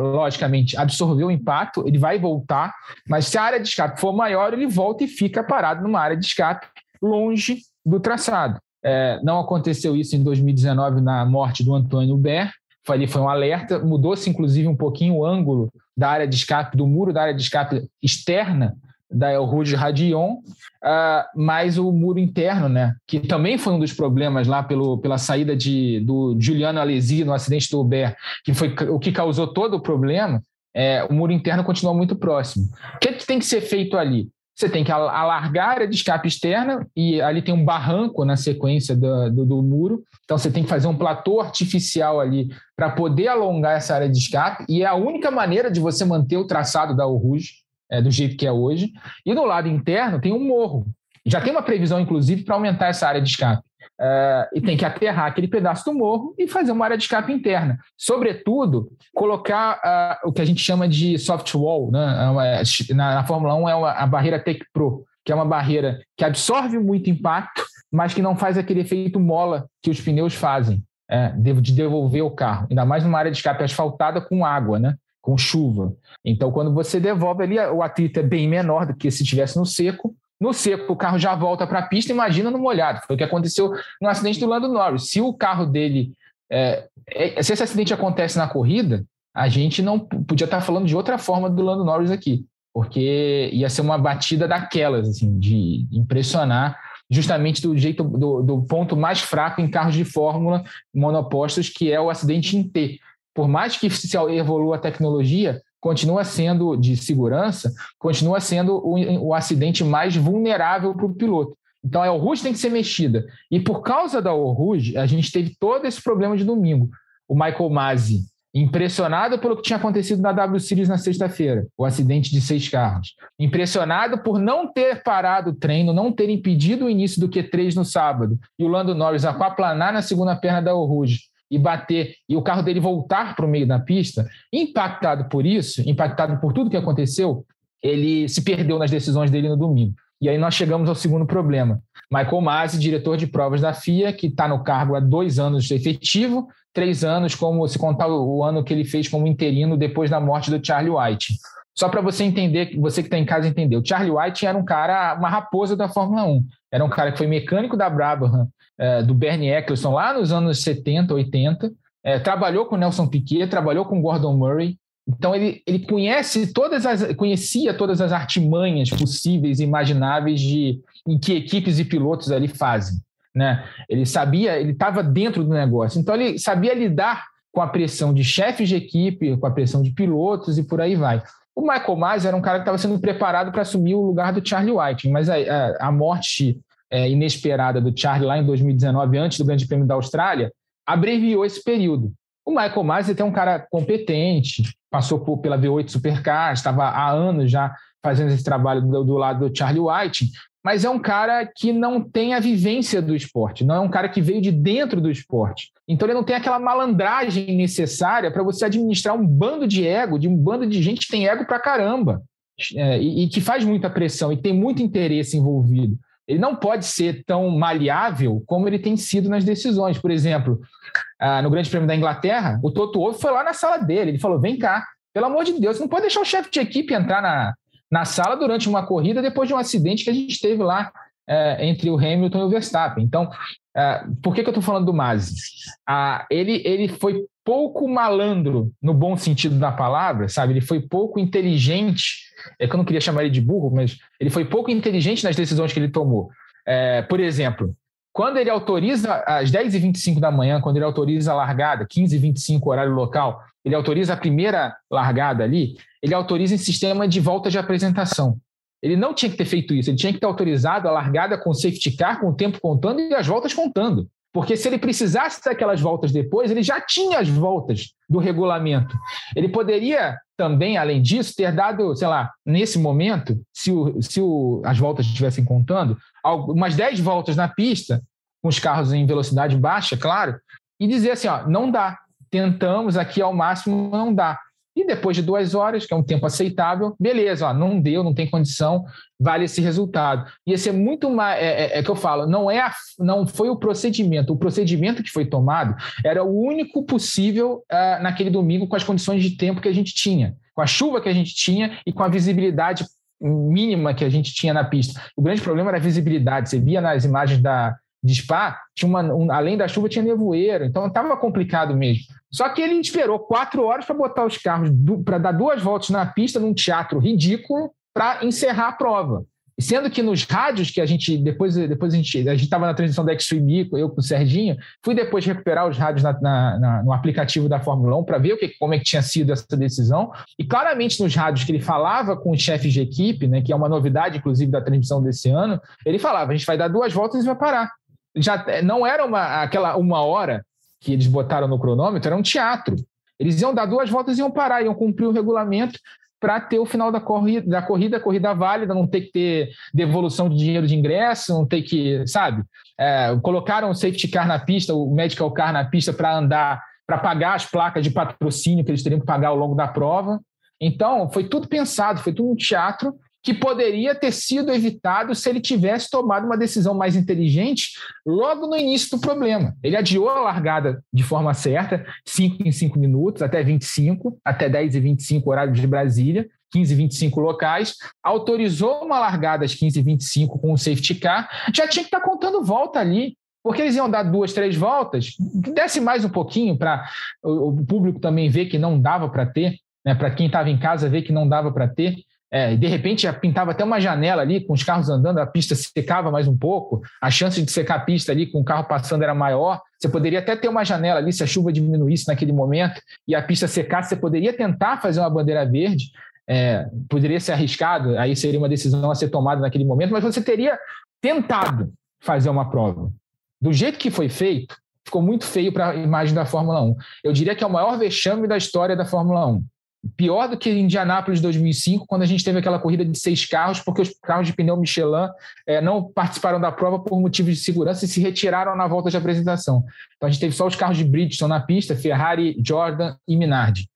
logicamente, absorver o impacto, ele vai voltar, mas se a área de escape for maior, ele volta e fica parado numa área de escape longe do traçado. É, não aconteceu isso em 2019 na morte do Antônio Ber, ali foi um alerta, mudou-se inclusive um pouquinho o ângulo da área de escape, do muro da área de escape externa da El Rouge Radion, uh, mas o muro interno, né, que também foi um dos problemas lá pelo, pela saída de, do Giuliano Alesi no acidente do Uber, que foi o que causou todo o problema, é, o muro interno continua muito próximo. O que, é que tem que ser feito ali? Você tem que alargar a área de escape externa e ali tem um barranco na sequência do, do, do muro. Então você tem que fazer um platô artificial ali para poder alongar essa área de escape e é a única maneira de você manter o traçado da Rouge é, do jeito que é hoje. E no lado interno tem um morro. Já tem uma previsão, inclusive, para aumentar essa área de escape. É, e tem que aterrar aquele pedaço do morro e fazer uma área de escape interna. Sobretudo, colocar uh, o que a gente chama de soft wall. Né? É na, na Fórmula 1 é uma, a barreira Tech Pro, que é uma barreira que absorve muito impacto, mas que não faz aquele efeito mola que os pneus fazem. É, de devolver o carro, ainda mais numa área de escape asfaltada com água, né? Com chuva. Então, quando você devolve ali, o atrito é bem menor do que se estivesse no seco. No seco, o carro já volta para a pista, imagina no molhado. Foi o que aconteceu no acidente do Lando Norris. Se o carro dele. É, é, se esse acidente acontece na corrida, a gente não podia estar falando de outra forma do Lando Norris aqui, porque ia ser uma batida daquelas, assim, de impressionar justamente do jeito do, do ponto mais fraco em carros de fórmula monopostos, que é o acidente em T por mais que se evolua a tecnologia, continua sendo de segurança, continua sendo o, o acidente mais vulnerável para o piloto. Então a Rouge tem que ser mexida. E por causa da Rouge, a gente teve todo esse problema de domingo. O Michael Masi, impressionado pelo que tinha acontecido na W Series na sexta-feira, o acidente de seis carros. Impressionado por não ter parado o treino, não ter impedido o início do Q3 no sábado. E o Lando Norris aquaplanar na segunda perna da Rouge e bater e o carro dele voltar para o meio da pista, impactado por isso, impactado por tudo que aconteceu, ele se perdeu nas decisões dele no domingo. E aí nós chegamos ao segundo problema. Michael Masi, diretor de provas da FIA, que está no cargo há dois anos efetivo, três anos, como se contar o ano que ele fez como interino depois da morte do Charlie White. Só para você entender, você que está em casa entender, o Charlie White era um cara, uma raposa da Fórmula 1. Era um cara que foi mecânico da Brabham é, do Bernie Eccleston lá nos anos 70, 80, é, trabalhou com Nelson Piquet, trabalhou com Gordon Murray. Então ele, ele conhece todas as, conhecia todas as artimanhas possíveis e imagináveis de em que equipes e pilotos ali fazem. Né? Ele sabia, ele estava dentro do negócio. Então ele sabia lidar com a pressão de chefes de equipe, com a pressão de pilotos e por aí vai. O Michael Masi era um cara que estava sendo preparado para assumir o lugar do Charlie White, mas a, a, a morte é, inesperada do Charlie lá em 2019, antes do Grande Prêmio da Austrália, abreviou esse período. O Michael Masi é um cara competente, passou por, pela V8 Supercar, estava há anos já fazendo esse trabalho do, do, lado do Charlie White, mas é um cara que não tem a vivência do esporte, não é um cara que veio de dentro do esporte. Então ele não tem aquela malandragem necessária para você administrar um bando de ego, de um bando de gente que tem ego para caramba. É, e, e, que faz muita pressão e tem muito interesse envolvido. Ele não pode ser tão maleável como ele tem sido nas decisões. Por exemplo, ah, no Grande Prêmio da Inglaterra, o Toto Wolff foi lá na sala dele. Ele falou: vem cá, pelo amor de Deus, não pode deixar o chefe de equipe entrar na, na sala durante uma corrida depois de um acidente que a gente teve lá é, entre o Hamilton e o Verstappen. Então, é, por que, que eu estou falando do Mazzi? Ah, ele, ele foi pouco malandro, no bom sentido da palavra, sabe? Ele foi pouco inteligente. É que eu não queria chamar ele de burro, mas ele foi pouco inteligente nas decisões que ele tomou. É, por exemplo, quando ele autoriza às 10h25 da manhã, quando ele autoriza a largada, 15h25 horário local, ele autoriza a primeira largada ali, ele autoriza em sistema de volta de apresentação. Ele não tinha que ter feito isso, ele tinha que ter autorizado a largada com safety car, com o tempo contando e as voltas contando. Porque se ele precisasse daquelas voltas depois, ele já tinha as voltas do regulamento. Ele poderia também, além disso, ter dado, sei lá, nesse momento, se, o, se o, as voltas estivessem contando, umas 10 voltas na pista, com os carros em velocidade baixa, claro, e dizer assim: ó, não dá, tentamos aqui ao máximo, não dá. E depois de duas horas, que é um tempo aceitável, beleza, ó, não deu, não tem condição, vale esse resultado. Ia ser muito mais. É, é, é que eu falo, não, é a, não foi o procedimento. O procedimento que foi tomado era o único possível uh, naquele domingo com as condições de tempo que a gente tinha, com a chuva que a gente tinha e com a visibilidade mínima que a gente tinha na pista. O grande problema era a visibilidade. Você via nas imagens da, de Spa, tinha uma, um, além da chuva, tinha nevoeiro, então estava complicado mesmo. Só que ele esperou quatro horas para botar os carros, para dar duas voltas na pista, num teatro ridículo, para encerrar a prova. Sendo que nos rádios que a gente, depois, depois a gente a estava na transmissão da Extreme eu com o Serginho, fui depois recuperar os rádios na, na, na, no aplicativo da Fórmula 1 para ver o que, como é que tinha sido essa decisão. E claramente nos rádios que ele falava com os chefes de equipe, né, que é uma novidade, inclusive, da transmissão desse ano, ele falava: a gente vai dar duas voltas e vai parar já é, não era uma, aquela uma hora que eles botaram no cronômetro, era um teatro. Eles iam dar duas voltas e iam parar, iam cumprir o regulamento para ter o final da corrida, da corrida, corrida válida, não ter que ter devolução de dinheiro de ingresso, não ter que, sabe? É, colocaram o safety car na pista, o medical car na pista para andar, para pagar as placas de patrocínio que eles teriam que pagar ao longo da prova. Então, foi tudo pensado, foi tudo um teatro que poderia ter sido evitado se ele tivesse tomado uma decisão mais inteligente logo no início do problema. Ele adiou a largada de forma certa, 5 em 5 minutos, até 25, até 10 e 25 horário de Brasília, 15 e 25 locais, autorizou uma largada às 15 e 25 com o safety car, já tinha que estar contando volta ali, porque eles iam dar duas, três voltas, que desse mais um pouquinho para o público também ver que não dava para ter, né, para quem estava em casa ver que não dava para ter. É, de repente já pintava até uma janela ali, com os carros andando, a pista secava mais um pouco, a chance de secar a pista ali com o carro passando era maior. Você poderia até ter uma janela ali, se a chuva diminuísse naquele momento e a pista secasse, você poderia tentar fazer uma bandeira verde. É, poderia ser arriscado, aí seria uma decisão a ser tomada naquele momento, mas você teria tentado fazer uma prova. Do jeito que foi feito, ficou muito feio para a imagem da Fórmula 1. Eu diria que é o maior vexame da história da Fórmula 1 pior do que em Indianápolis 2005, quando a gente teve aquela corrida de seis carros, porque os carros de pneu Michelin é, não participaram da prova por motivos de segurança e se retiraram na volta de apresentação. Então a gente teve só os carros de Bridgestone na pista, Ferrari, Jordan e Minardi.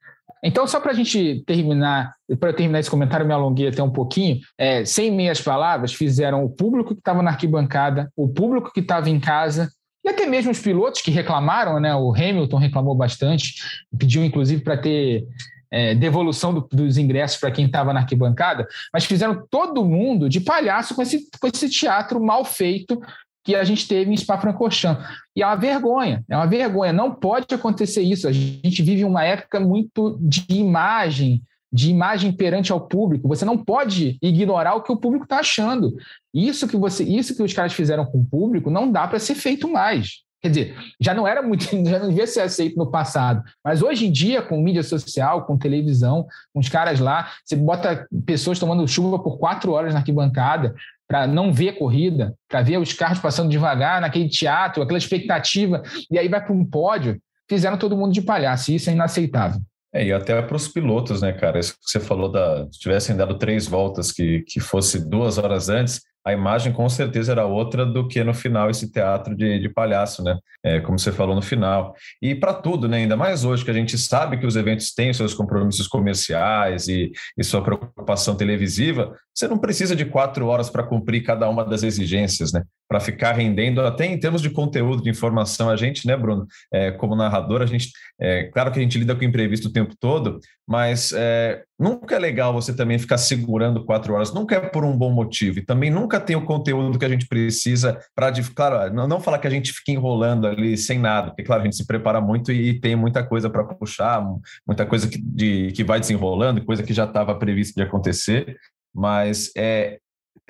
Então, só para a gente terminar, para terminar esse comentário, me alonguei até um pouquinho, é, sem meias palavras, fizeram o público que estava na arquibancada, o público que estava em casa, e até mesmo os pilotos que reclamaram, né? O Hamilton reclamou bastante, pediu inclusive para ter é, devolução do, dos ingressos para quem estava na arquibancada, mas fizeram todo mundo de palhaço com esse, com esse teatro mal feito que a gente teve em Spa-Francorchamps. E é uma vergonha, é uma vergonha. Não pode acontecer isso. A gente vive uma época muito de imagem, de imagem perante ao público. Você não pode ignorar o que o público está achando. Isso que você, isso que os caras fizeram com o público não dá para ser feito mais. Quer dizer, já não era muito, já não devia ser aceito no passado. Mas hoje em dia, com mídia social, com televisão, com os caras lá, você bota pessoas tomando chuva por quatro horas na arquibancada para não ver corrida, para ver os carros passando devagar naquele teatro, aquela expectativa, e aí vai para um pódio. fizeram todo mundo de palhaço, e isso é inaceitável. É, e até para os pilotos, né, cara? Isso que você falou da. Se tivessem dado três voltas que, que fosse duas horas antes, a imagem com certeza era outra do que no final esse teatro de, de palhaço, né? É, como você falou no final. E para tudo, né? Ainda mais hoje que a gente sabe que os eventos têm seus compromissos comerciais e, e sua preocupação televisiva, você não precisa de quatro horas para cumprir cada uma das exigências, né? Para ficar rendendo, até em termos de conteúdo, de informação, a gente, né, Bruno? É, como narrador, a gente, é, claro que a gente lida com imprevisto o tempo todo, mas é, nunca é legal você também ficar segurando quatro horas, nunca é por um bom motivo, e também nunca tem o conteúdo que a gente precisa para, claro, não, não falar que a gente fica enrolando ali sem nada, porque, claro, a gente se prepara muito e tem muita coisa para puxar, muita coisa que, de, que vai desenrolando, coisa que já estava prevista de acontecer, mas é,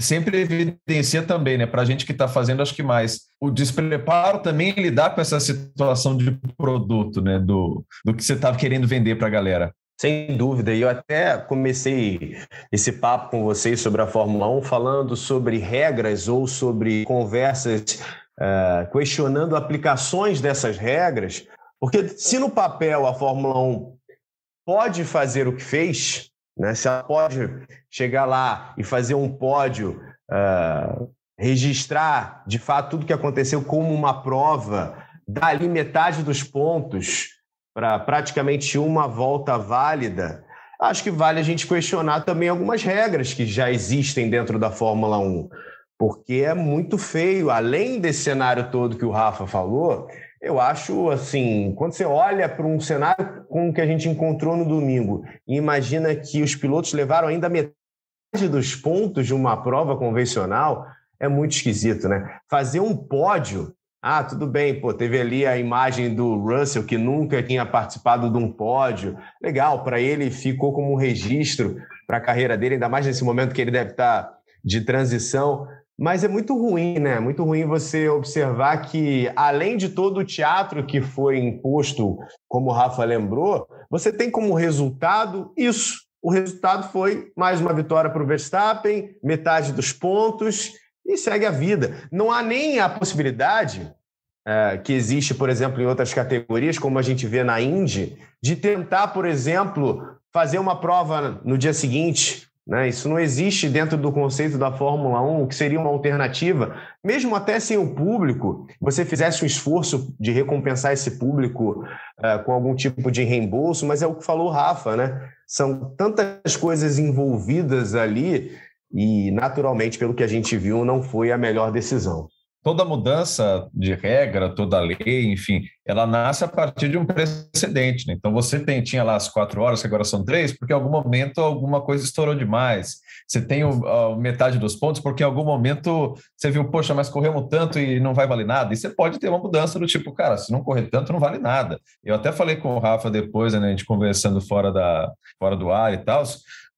sempre evidencia também, né, para a gente que está fazendo, acho que mais, o despreparo também lidar com essa situação de produto, né, do, do que você estava querendo vender para a galera. Sem dúvida, e eu até comecei esse papo com vocês sobre a Fórmula 1 falando sobre regras ou sobre conversas uh, questionando aplicações dessas regras, porque se no papel a Fórmula 1 pode fazer o que fez, né, se ela pode chegar lá e fazer um pódio, uh, registrar de fato tudo que aconteceu como uma prova, dar ali metade dos pontos para praticamente uma volta válida, acho que vale a gente questionar também algumas regras que já existem dentro da Fórmula 1, porque é muito feio, além desse cenário todo que o Rafa falou, eu acho assim, quando você olha para um cenário como o que a gente encontrou no domingo e imagina que os pilotos levaram ainda metade dos pontos de uma prova convencional, é muito esquisito, né? Fazer um pódio ah, tudo bem, pô, teve ali a imagem do Russell que nunca tinha participado de um pódio. Legal, para ele ficou como um registro para a carreira dele, ainda mais nesse momento que ele deve estar tá de transição. Mas é muito ruim, né? Muito ruim você observar que, além de todo o teatro que foi imposto, como o Rafa lembrou, você tem como resultado isso. O resultado foi mais uma vitória para o Verstappen, metade dos pontos e segue a vida. Não há nem a possibilidade é, que existe, por exemplo, em outras categorias, como a gente vê na Indy, de tentar, por exemplo, fazer uma prova no dia seguinte. Né? Isso não existe dentro do conceito da Fórmula 1, que seria uma alternativa. Mesmo até sem o público, você fizesse um esforço de recompensar esse público é, com algum tipo de reembolso, mas é o que falou o Rafa, né? São tantas coisas envolvidas ali e, naturalmente, pelo que a gente viu, não foi a melhor decisão. Toda mudança de regra, toda lei, enfim, ela nasce a partir de um precedente. Né? Então, você tem, tinha lá as quatro horas, que agora são três, porque em algum momento alguma coisa estourou demais. Você tem o, a metade dos pontos, porque em algum momento você viu, poxa, mas corremos tanto e não vai valer nada. E você pode ter uma mudança do tipo, cara, se não correr tanto, não vale nada. Eu até falei com o Rafa depois, né, a gente conversando fora, da, fora do ar e tal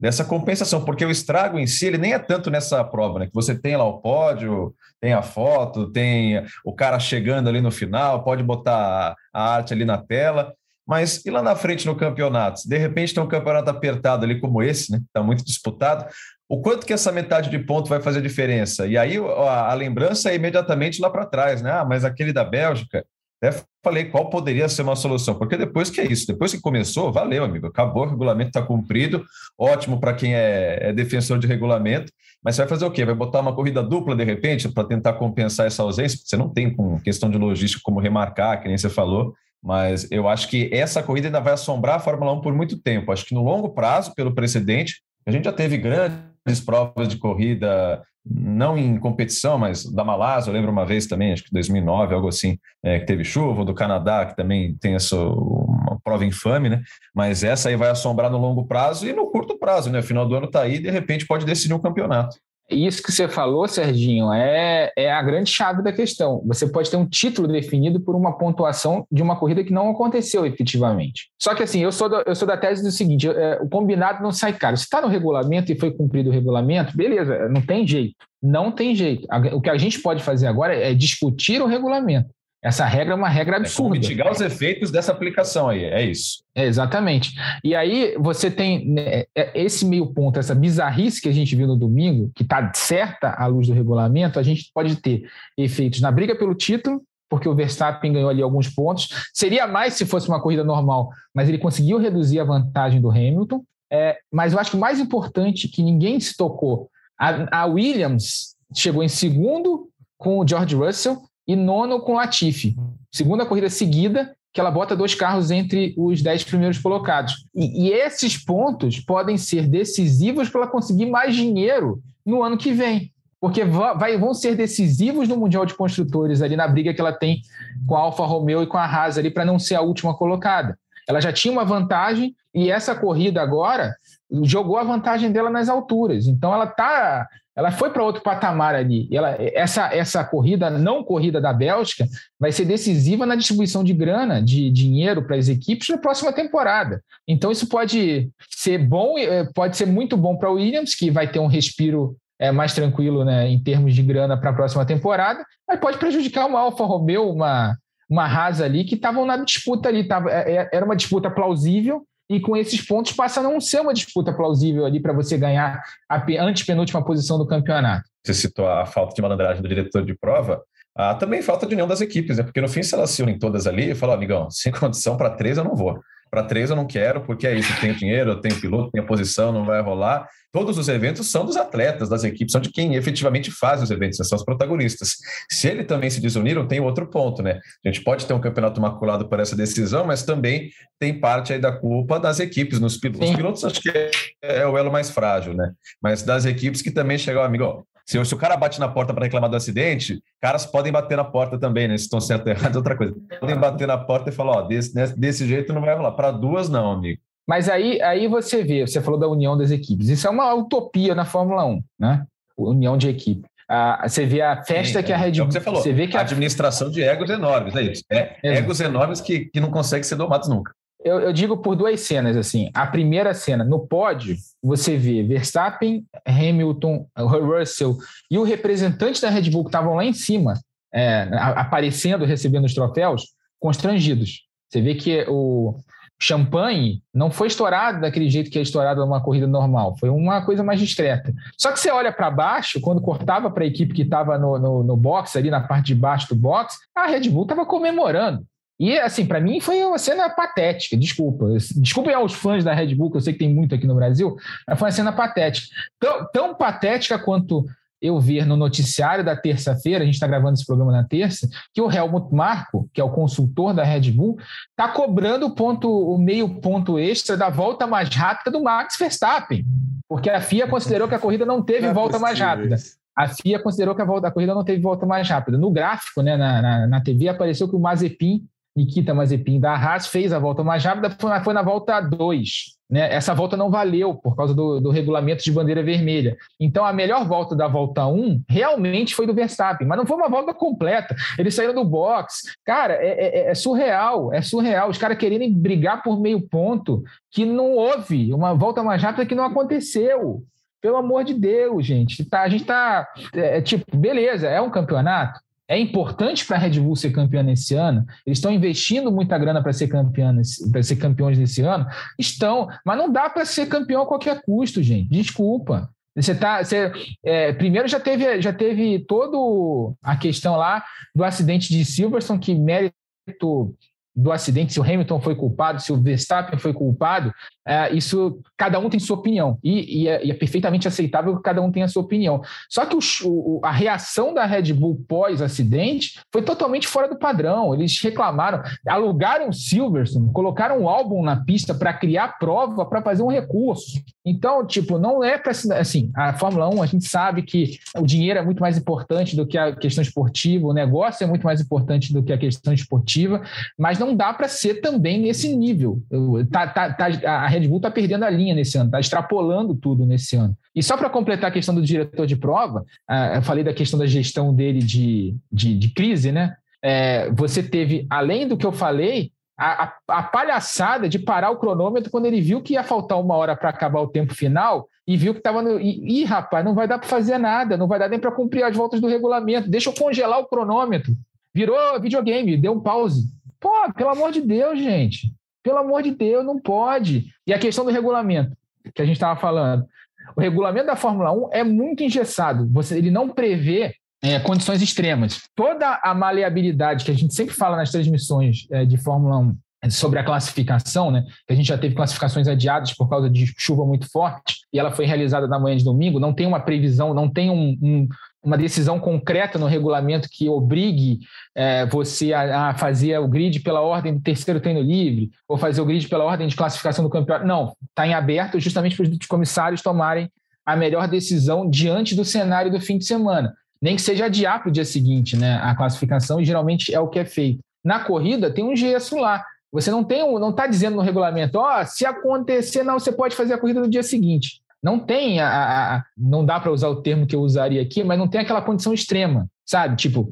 dessa compensação, porque o estrago em si ele nem é tanto nessa prova, né? Que você tem lá o pódio, tem a foto, tem o cara chegando ali no final, pode botar a arte ali na tela, mas e lá na frente no campeonato? De repente tem um campeonato apertado ali como esse, né? Está muito disputado. O quanto que essa metade de ponto vai fazer diferença? E aí a, a lembrança é imediatamente lá para trás, né? Ah, mas aquele da Bélgica, até falei qual poderia ser uma solução, porque depois que é isso, depois que começou, valeu, amigo, acabou, o regulamento está cumprido, ótimo para quem é, é, defensor de regulamento, mas você vai fazer o quê? Vai botar uma corrida dupla de repente para tentar compensar essa ausência? Você não tem com questão de logística como remarcar, que nem você falou, mas eu acho que essa corrida ainda vai assombrar a Fórmula 1 por muito tempo. Acho que no longo prazo, pelo precedente, a gente já teve grandes provas de corrida não em competição, mas da Malásia, eu lembro uma vez também, acho que 2009, algo assim, é, que teve chuva, do Canadá, que também tem essa uma prova infame, né? Mas essa aí vai assombrar no longo prazo e no curto prazo, né? Final do ano tá aí, de repente pode decidir um campeonato. Isso que você falou, Serginho, é, é a grande chave da questão. Você pode ter um título definido por uma pontuação de uma corrida que não aconteceu efetivamente. Só que assim, eu sou, do, eu sou da tese do seguinte: é, o combinado não sai caro. Se está no regulamento e foi cumprido o regulamento, beleza, não tem jeito. Não tem jeito. O que a gente pode fazer agora é discutir o regulamento. Essa regra é uma regra absurda. É mitigar os efeitos dessa aplicação aí, é isso. É, exatamente. E aí você tem né, é, esse meio ponto, essa bizarrice que a gente viu no domingo, que está certa à luz do regulamento, a gente pode ter efeitos na briga pelo título, porque o Verstappen ganhou ali alguns pontos. Seria mais se fosse uma corrida normal, mas ele conseguiu reduzir a vantagem do Hamilton. É, mas eu acho que o mais importante, que ninguém se tocou, a, a Williams chegou em segundo com o George Russell e nono com Latifi. Segunda corrida seguida, que ela bota dois carros entre os dez primeiros colocados. E, e esses pontos podem ser decisivos para ela conseguir mais dinheiro no ano que vem. Porque vai, vão ser decisivos no Mundial de Construtores ali na briga que ela tem com a Alfa Romeo e com a Haas ali para não ser a última colocada. Ela já tinha uma vantagem e essa corrida agora jogou a vantagem dela nas alturas. Então ela tá ela foi para outro patamar ali. Ela, essa, essa corrida, não corrida da Bélgica, vai ser decisiva na distribuição de grana, de dinheiro para as equipes na próxima temporada. Então, isso pode ser bom, eh, pode ser muito bom para o Williams, que vai ter um respiro é, mais tranquilo né, em termos de grana para a próxima temporada, mas pode prejudicar uma Alfa Romeo, uma, uma Haas ali, que estavam na disputa ali. Tava, é, era uma disputa plausível, e com esses pontos passa a não ser uma disputa plausível ali para você ganhar a antepenúltima posição do campeonato. Você citou a falta de malandragem do diretor de prova, ah, também falta de união das equipes, né? Porque no fim, se elas se unem todas ali, e falam, amigão, sem condição para três eu não vou. Para três eu não quero, porque é isso, eu tenho dinheiro, eu tenho piloto, tenho posição, não vai rolar. Todos os eventos são dos atletas, das equipes, são de quem efetivamente faz os eventos, né? são os protagonistas. Se ele também se desuniram, tem outro ponto, né? A gente pode ter um campeonato maculado por essa decisão, mas também tem parte aí da culpa das equipes, nos pilotos. Os pilotos acho que é, é, o elo mais frágil, né? Mas das equipes que também chegam, amigo, se, se o cara bate na porta para reclamar do acidente, caras podem bater na porta também, né? Se estão certo ou errado, é outra coisa. Podem bater na porta e falar, ó, desse, desse jeito não vai rolar. Para duas, não, amigo. Mas aí, aí você vê, você falou da união das equipes. Isso é uma utopia na Fórmula 1, né? União de equipe. Ah, você vê a festa Sim, que a Red Bull. É o que você falou. Você vê que a administração de egos enormes, é isso. É, egos enormes que, que não conseguem ser domados nunca. Eu, eu, digo por duas cenas, assim. A primeira cena, no pódio, você vê Verstappen, Hamilton, Russell e o representante da Red Bull que estavam lá em cima, é, aparecendo, recebendo os troféus, constrangidos. Você vê que o champanhe não foi estourado daquele jeito que é estourado numa corrida normal, foi uma coisa mais discreta. Só que você olha para baixo, quando cortava para a equipe que estava no, no, no box, ali na parte de baixo do box, a Red Bull estava comemorando. E, assim, para mim foi uma cena patética, desculpa. Desculpem aos fãs da Red Bull, que eu sei que tem muito aqui no Brasil, mas foi uma cena patética. Tão, tão patética quanto eu ver no noticiário da terça-feira, a gente está gravando esse programa na terça, que o Helmut Marko, que é o consultor da Red Bull, está cobrando o, ponto, o meio ponto extra da volta mais rápida do Max Verstappen, porque a FIA considerou que a corrida não teve não é volta mais rápida. A FIA considerou que a, volta, a corrida não teve volta mais rápida. No gráfico, né, na, na, na TV, apareceu que o Mazepin Nikita Mazepin da Haas fez a volta mais rápida, foi na, volta 2. Né? Essa volta não valeu por causa do, do, regulamento de bandeira vermelha. Então, a melhor volta da volta 1 realmente foi do Verstappen, mas não foi uma volta completa. Eles saíram do box. Cara, é, é, é surreal, é surreal. Os caras quererem brigar por meio ponto que não houve uma volta mais rápida que não aconteceu. Pelo amor de Deus, gente. Tá, a gente tá. É, tipo, beleza, é um campeonato é importante para a Red Bull ser campeã nesse ano. Eles estão investindo muita grana para ser para ser campeões nesse ano. Estão, mas não dá para ser campeão a qualquer custo, gente. Desculpa. Você tá, você, é, primeiro já teve, já teve todo a questão lá do acidente de Silverstone que mérito do acidente, se o Hamilton foi culpado, se o Verstappen foi culpado, é, isso cada um tem sua opinião e, e, é, e, é, perfeitamente aceitável que cada um tenha sua opinião. Só que o, o, a reação da Red Bull pós-acidente foi totalmente fora do padrão. Eles reclamaram, alugaram o Silverstone, colocaram um álbum na pista para criar prova para fazer um recurso. Então, tipo, não é para assim, a Fórmula 1 a gente sabe que o dinheiro é muito mais importante do que a questão esportiva, o negócio é muito mais importante do que a questão esportiva, mas não dá para ser também nesse nível. Tá, tá, tá, a Red Bull está perdendo a linha nesse ano, está extrapolando tudo nesse ano. E só para completar a questão do diretor de prova, eu falei da questão da gestão dele de, de, de crise, né? É, você teve, além do que eu falei, a, a, a, palhaçada de parar o cronômetro quando ele viu que ia faltar uma hora para acabar o tempo final e viu que estava no. Ih, rapaz, não vai dar para fazer nada, não vai dar nem para cumprir as voltas do regulamento. Deixa eu congelar o cronômetro. Virou videogame, deu um pause. Pô, pelo amor de Deus, gente. Pelo amor de Deus, não pode. E a questão do regulamento, que a gente estava falando. O regulamento da Fórmula 1 é muito engessado. Você, ele não prevê é, condições extremas. Toda a maleabilidade que a gente sempre fala nas transmissões é, de Fórmula 1 sobre a classificação, né? Que a gente já teve classificações adiadas por causa de chuva muito forte e ela foi realizada na manhã de domingo. Não tem uma previsão, não tem um, um, uma decisão concreta no regulamento que obrigue é, você a, a, fazer o grid pela ordem do terceiro treino livre ou fazer o grid pela ordem de classificação do campeonato. Não, está em aberto justamente para os comissários tomarem a melhor decisão diante do cenário do fim de semana. Nem que seja adiar para o dia seguinte, né? A classificação, e geralmente é o que é feito. Na corrida, tem um gesso lá. Você não tem, não está dizendo no regulamento, ó, oh, se acontecer, não, você pode fazer a corrida no dia seguinte. Não tem a, a não dá para usar o termo que eu usaria aqui, mas não tem aquela condição extrema, sabe? Tipo,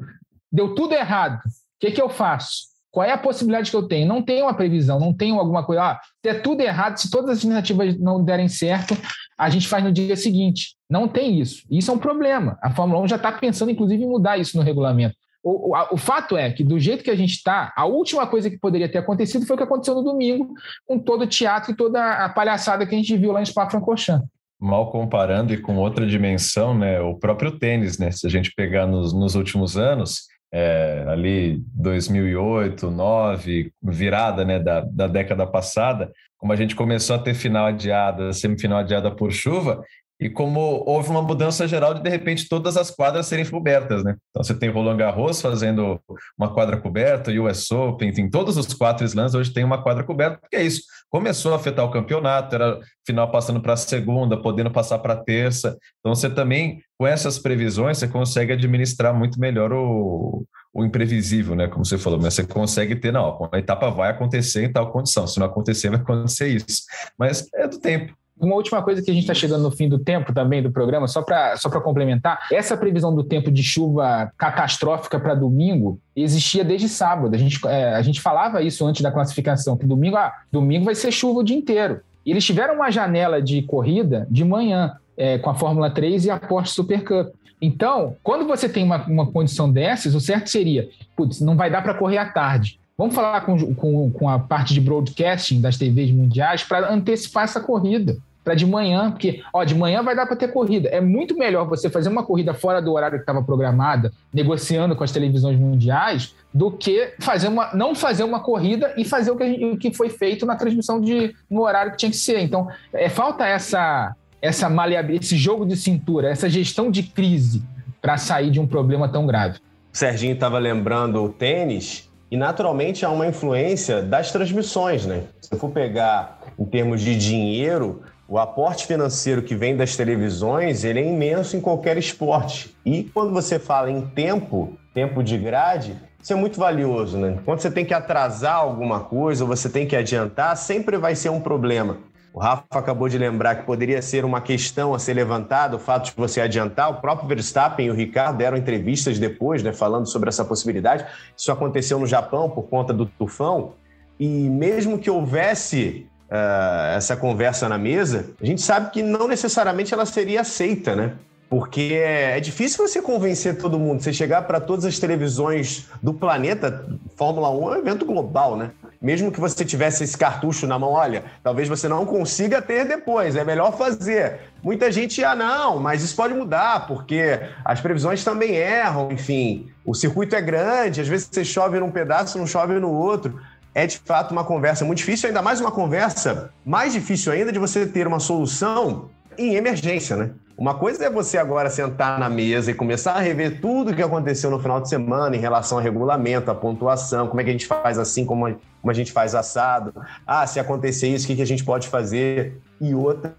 deu tudo errado. O que, que eu faço? Qual é a possibilidade que eu tenho? Não tenho uma previsão, não tenho alguma coisa. Ah, se é tudo errado, se todas as alternativas não derem certo, a gente faz no dia seguinte. Não tem isso. Isso é um problema. A Fórmula 1 já está pensando, inclusive, em mudar isso no regulamento. O, o, o, fato é que, do jeito que a gente está, a última coisa que poderia ter acontecido foi o que aconteceu no domingo, com todo o teatro e toda a palhaçada que a gente viu lá em Spa-Francorchamps. Mal comparando e com outra dimensão, né, o próprio tênis, né, se a gente pegar nos, nos últimos anos, é, ali 2008, 2009, virada né, da, da década passada, como a gente começou a ter final adiada, semifinal adiada por chuva, e como houve uma mudança geral de de repente todas as quadras serem cobertas, né? Então você tem Roland Garros fazendo uma quadra coberta, US Open, enfim, todos os quatro slams hoje tem uma quadra coberta, porque é isso. Começou a afetar o campeonato, era final passando para a segunda, podendo passar para a terça. Então você também, com essas previsões, você consegue administrar muito melhor o, o imprevisível, né? Como você falou, mas você consegue ter, não, a etapa vai acontecer em tal condição. Se não acontecer, vai acontecer isso. Mas é do tempo. Uma última coisa que a gente está chegando no fim do tempo também do programa, só para só complementar, essa previsão do tempo de chuva catastrófica para domingo existia desde sábado. A gente, é, a gente falava isso antes da classificação, que domingo, ah, domingo vai ser chuva o dia inteiro. E eles tiveram uma janela de corrida de manhã é, com a Fórmula 3 e a Porsche Super Cup. Então, quando você tem uma, uma condição dessas, o certo seria, putz, não vai dar para correr à tarde. Vamos falar com, com, com a parte de broadcasting das TVs mundiais para antecipar essa corrida para de manhã, porque ó, de manhã vai dar para ter corrida. É muito melhor você fazer uma corrida fora do horário que estava programada, negociando com as televisões mundiais, do que fazer uma, não fazer uma corrida e fazer o que, o que foi feito na transmissão de, no horário que tinha que ser. Então, é, falta essa, essa maleabilidade, esse jogo de cintura, essa gestão de crise para sair de um problema tão grave. O Serginho estava lembrando o tênis, e naturalmente há uma influência das transmissões, né? Se eu for pegar em termos de dinheiro, o aporte financeiro que vem das televisões, ele é imenso em qualquer esporte. E quando você fala em tempo, tempo de grade, isso é muito valioso, né? Quando você tem que atrasar alguma coisa, ou você tem que adiantar, sempre vai ser um problema. O Rafa acabou de lembrar que poderia ser uma questão a ser levantada, o fato de você adiantar. O próprio Verstappen e o Ricardo deram entrevistas depois, né, falando sobre essa possibilidade. Isso aconteceu no Japão por conta do tufão. E mesmo que houvesse uh, essa conversa na mesa, a gente sabe que não necessariamente ela seria aceita, né? Porque é, é difícil você convencer todo mundo. Você chegar para todas as televisões do planeta, Fórmula 1 é um evento global, né? Mesmo que você tivesse esse cartucho na mão, olha, talvez você não consiga ter depois, é melhor fazer. Muita gente, ah, não, mas isso pode mudar, porque as previsões também erram, enfim. O circuito é grande, às vezes você chove num pedaço, não chove no outro é de fato uma conversa muito difícil, ainda mais uma conversa mais difícil ainda de você ter uma solução em emergência, né? Uma coisa é você agora sentar na mesa e começar a rever tudo o que aconteceu no final de semana em relação ao regulamento, a pontuação, como é que a gente faz assim, como a, gente faz assado. Ah, se acontecer isso, o que, a gente pode fazer? E outra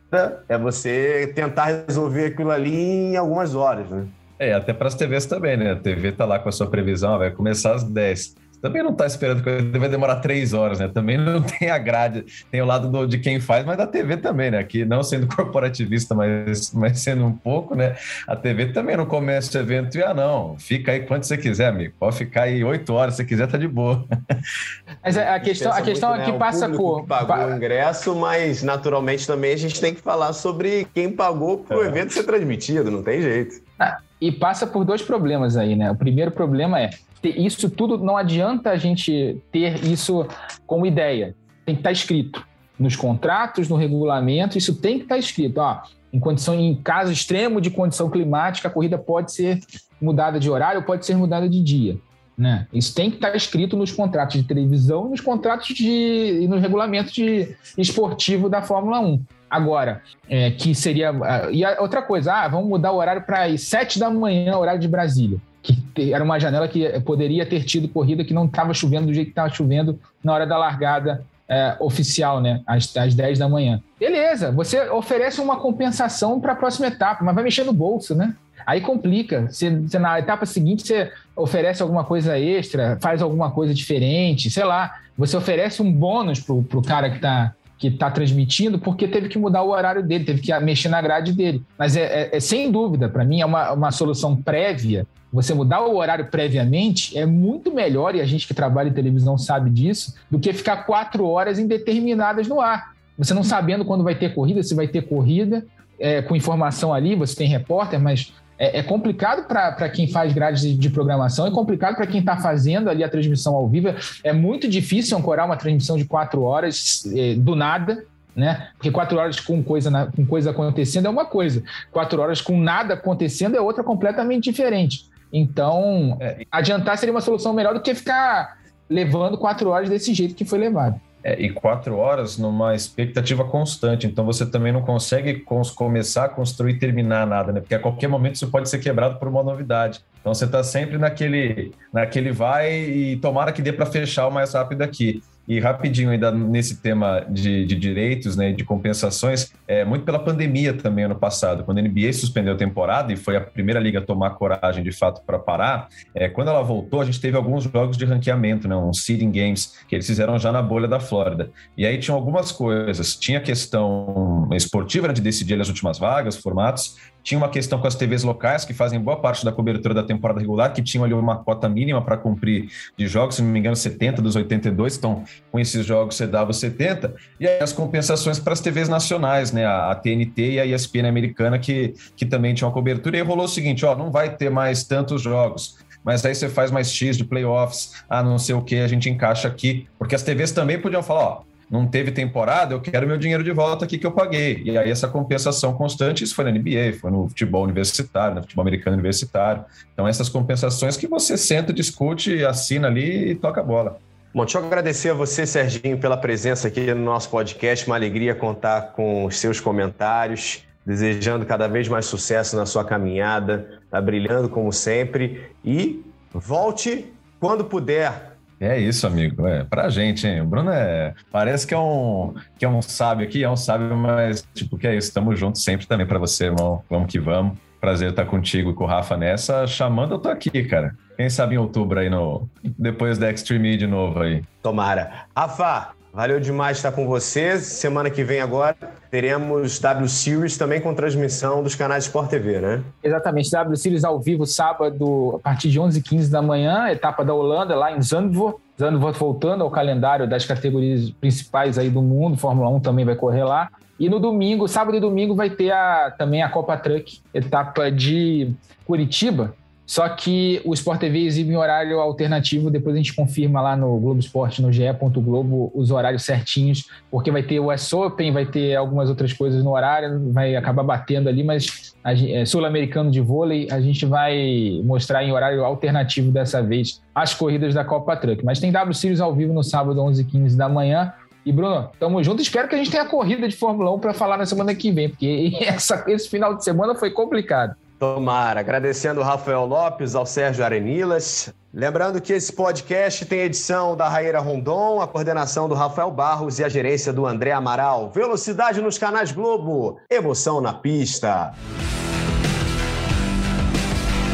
é você tentar resolver aquilo ali em algumas horas, né? É, até para as TVs também, né? A TV tá lá com a sua previsão, vai começar às 10 também não está esperando que vai demorar três horas, né? Também não tem a grade, tem o lado do, de quem faz, mas da TV também, né? Que não sendo corporativista, mas, mas sendo um pouco, né? A TV também não começa o evento e, ah, não, fica aí quanto você quiser, amigo. Pode ficar aí oito horas, se quiser, tá de boa. Mas a questão, a questão muito, é que né? passa por. pagou o ingresso, mas naturalmente também a gente tem que falar sobre quem pagou para o é. evento ser transmitido, não tem jeito. Ah, e passa por dois problemas aí, né? O primeiro problema é isso tudo não adianta a gente ter isso como ideia. Tem que estar tá escrito nos contratos, no regulamento, isso tem que estar tá escrito. Ó, em condição, em caso extremo de condição climática, a corrida pode ser mudada de horário, pode ser mudada de dia. Né? Isso tem que estar escrito nos contratos de televisão nos contratos de, e no regulamento de esportivo da Fórmula 1. Agora, é, que seria. Ah, e outra coisa, ah, vamos mudar o horário para 7 da manhã, horário de Brasília. Que era uma janela que poderia ter tido corrida que não estava chovendo do jeito que estava chovendo na hora da largada é, oficial, né? Às, às 10 da manhã. Beleza, você oferece uma compensação para a próxima etapa, mas vai mexer no bolso, né? Aí complica. Você, na etapa seguinte você oferece alguma coisa extra, faz alguma coisa diferente, sei lá. Você oferece um bônus pro, pro cara que está que tá transmitindo porque teve que mudar o horário dele, teve que mexer na grade dele. Mas é, é, é sem dúvida, para mim, é uma, uma solução prévia. Você mudar o horário previamente é muito melhor, e a gente que trabalha em televisão sabe disso, do que ficar quatro horas indeterminadas no ar. Você não sabendo quando vai ter corrida, se vai ter corrida, é, com informação ali, você tem repórter, mas é, é complicado para quem faz grades de, programação, é complicado para quem está fazendo ali a transmissão ao vivo. É muito difícil ancorar uma transmissão de quatro horas é, do nada, né? Porque quatro horas com coisa, na, com coisa acontecendo é uma coisa, quatro horas com nada acontecendo é outra completamente diferente. Então, é, adiantar seria uma solução melhor do que ficar levando quatro horas desse jeito que foi levado. É, e quatro horas numa expectativa constante. Então você também não consegue cons começar a construir e terminar nada, né? Porque a qualquer momento isso pode ser quebrado por uma novidade. Então você está sempre naquele, naquele vai e tomara que dê para fechar o mais rápido aqui. E rapidinho, ainda nesse tema de, de direitos, né, de compensações, é, muito pela pandemia também ano passado, quando a NBA suspendeu a temporada e foi a primeira liga a tomar coragem de fato para parar, é, quando ela voltou, a gente teve alguns jogos de ranqueamento, né, uns seeding games, que eles fizeram já na bolha da Flórida. E aí tinham algumas coisas, tinha questão esportiva né, de decidir as últimas vagas, formatos, tinha uma questão com as TVs locais, que fazem boa parte da cobertura da temporada regular, que tinham ali uma cota mínima para cumprir de jogos, se não me engano, 70 dos 82. Então, com esses jogos você dava 70. E aí as compensações para as TVs nacionais, né? A, TNT e a ESPN americana, que, que também tinham cobertura. E rolou o seguinte: ó, não vai ter mais tantos jogos mas aí você faz mais X de playoffs, ah, não sei o que, a gente encaixa aqui, porque as TVs também podiam falar, ó, não teve temporada, eu quero meu dinheiro de volta aqui que eu paguei. E aí essa compensação constante, isso foi na NBA, foi no futebol universitário, no futebol americano universitário. Então essas compensações que você senta, discute, assina ali e toca a bola. Bom, deixa eu agradecer a você, Serginho, pela presença aqui no nosso podcast. Uma alegria contar com os seus comentários. Desejando cada vez mais sucesso na sua caminhada, tá brilhando como sempre. E volte quando puder é isso, amigo. É, pra gente, hein? O Bruno é. Parece que é um, que é um sábio aqui, é um sábio, mas, tipo, que é isso. Tamo juntos sempre também para você, irmão. Vamos que vamos. Prazer estar contigo e com o Rafa nessa. Chamando, eu tô aqui, cara. Quem sabe em outubro aí, no... depois da Extreme de novo aí. Tomara. Rafa, Valeu demais estar com você. Semana que vem agora teremos W Series também com transmissão dos canais Sport TV, né? Exatamente, W Series ao vivo sábado a partir de 11h15 da manhã, etapa da Holanda lá em Zandvoort. Zandvoort voltando ao calendário das categorias principais aí do mundo, Fórmula 1 também vai correr lá. E no domingo, sábado e domingo vai ter a, também a Copa Truck, etapa de Curitiba, só que o Sport TV exibe em horário alternativo, depois a gente confirma lá no Globo Esporte, no ge.globo, os horários certinhos, porque vai ter o West Open, vai ter algumas outras coisas no horário, vai acabar batendo ali, mas é, sul-americano de vôlei, a gente vai mostrar em horário alternativo dessa vez as corridas da Copa Truck. Mas tem W Series ao vivo no sábado, 11h15 da manhã. E Bruno, tamo junto. Espero que a gente tenha corrida de Fórmula 1 para falar na semana que vem, porque essa, esse final de semana foi complicado. Tomara. Agradecendo ao Rafael Lopes, ao Sérgio Arenilas. Lembrando que esse podcast tem edição da Raíra Rondon, a coordenação do Rafael Barros e a gerência do André Amaral. Velocidade nos canais Globo. Emoção na pista.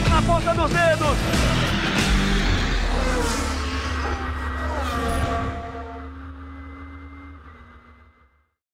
Na ponta dos dedos.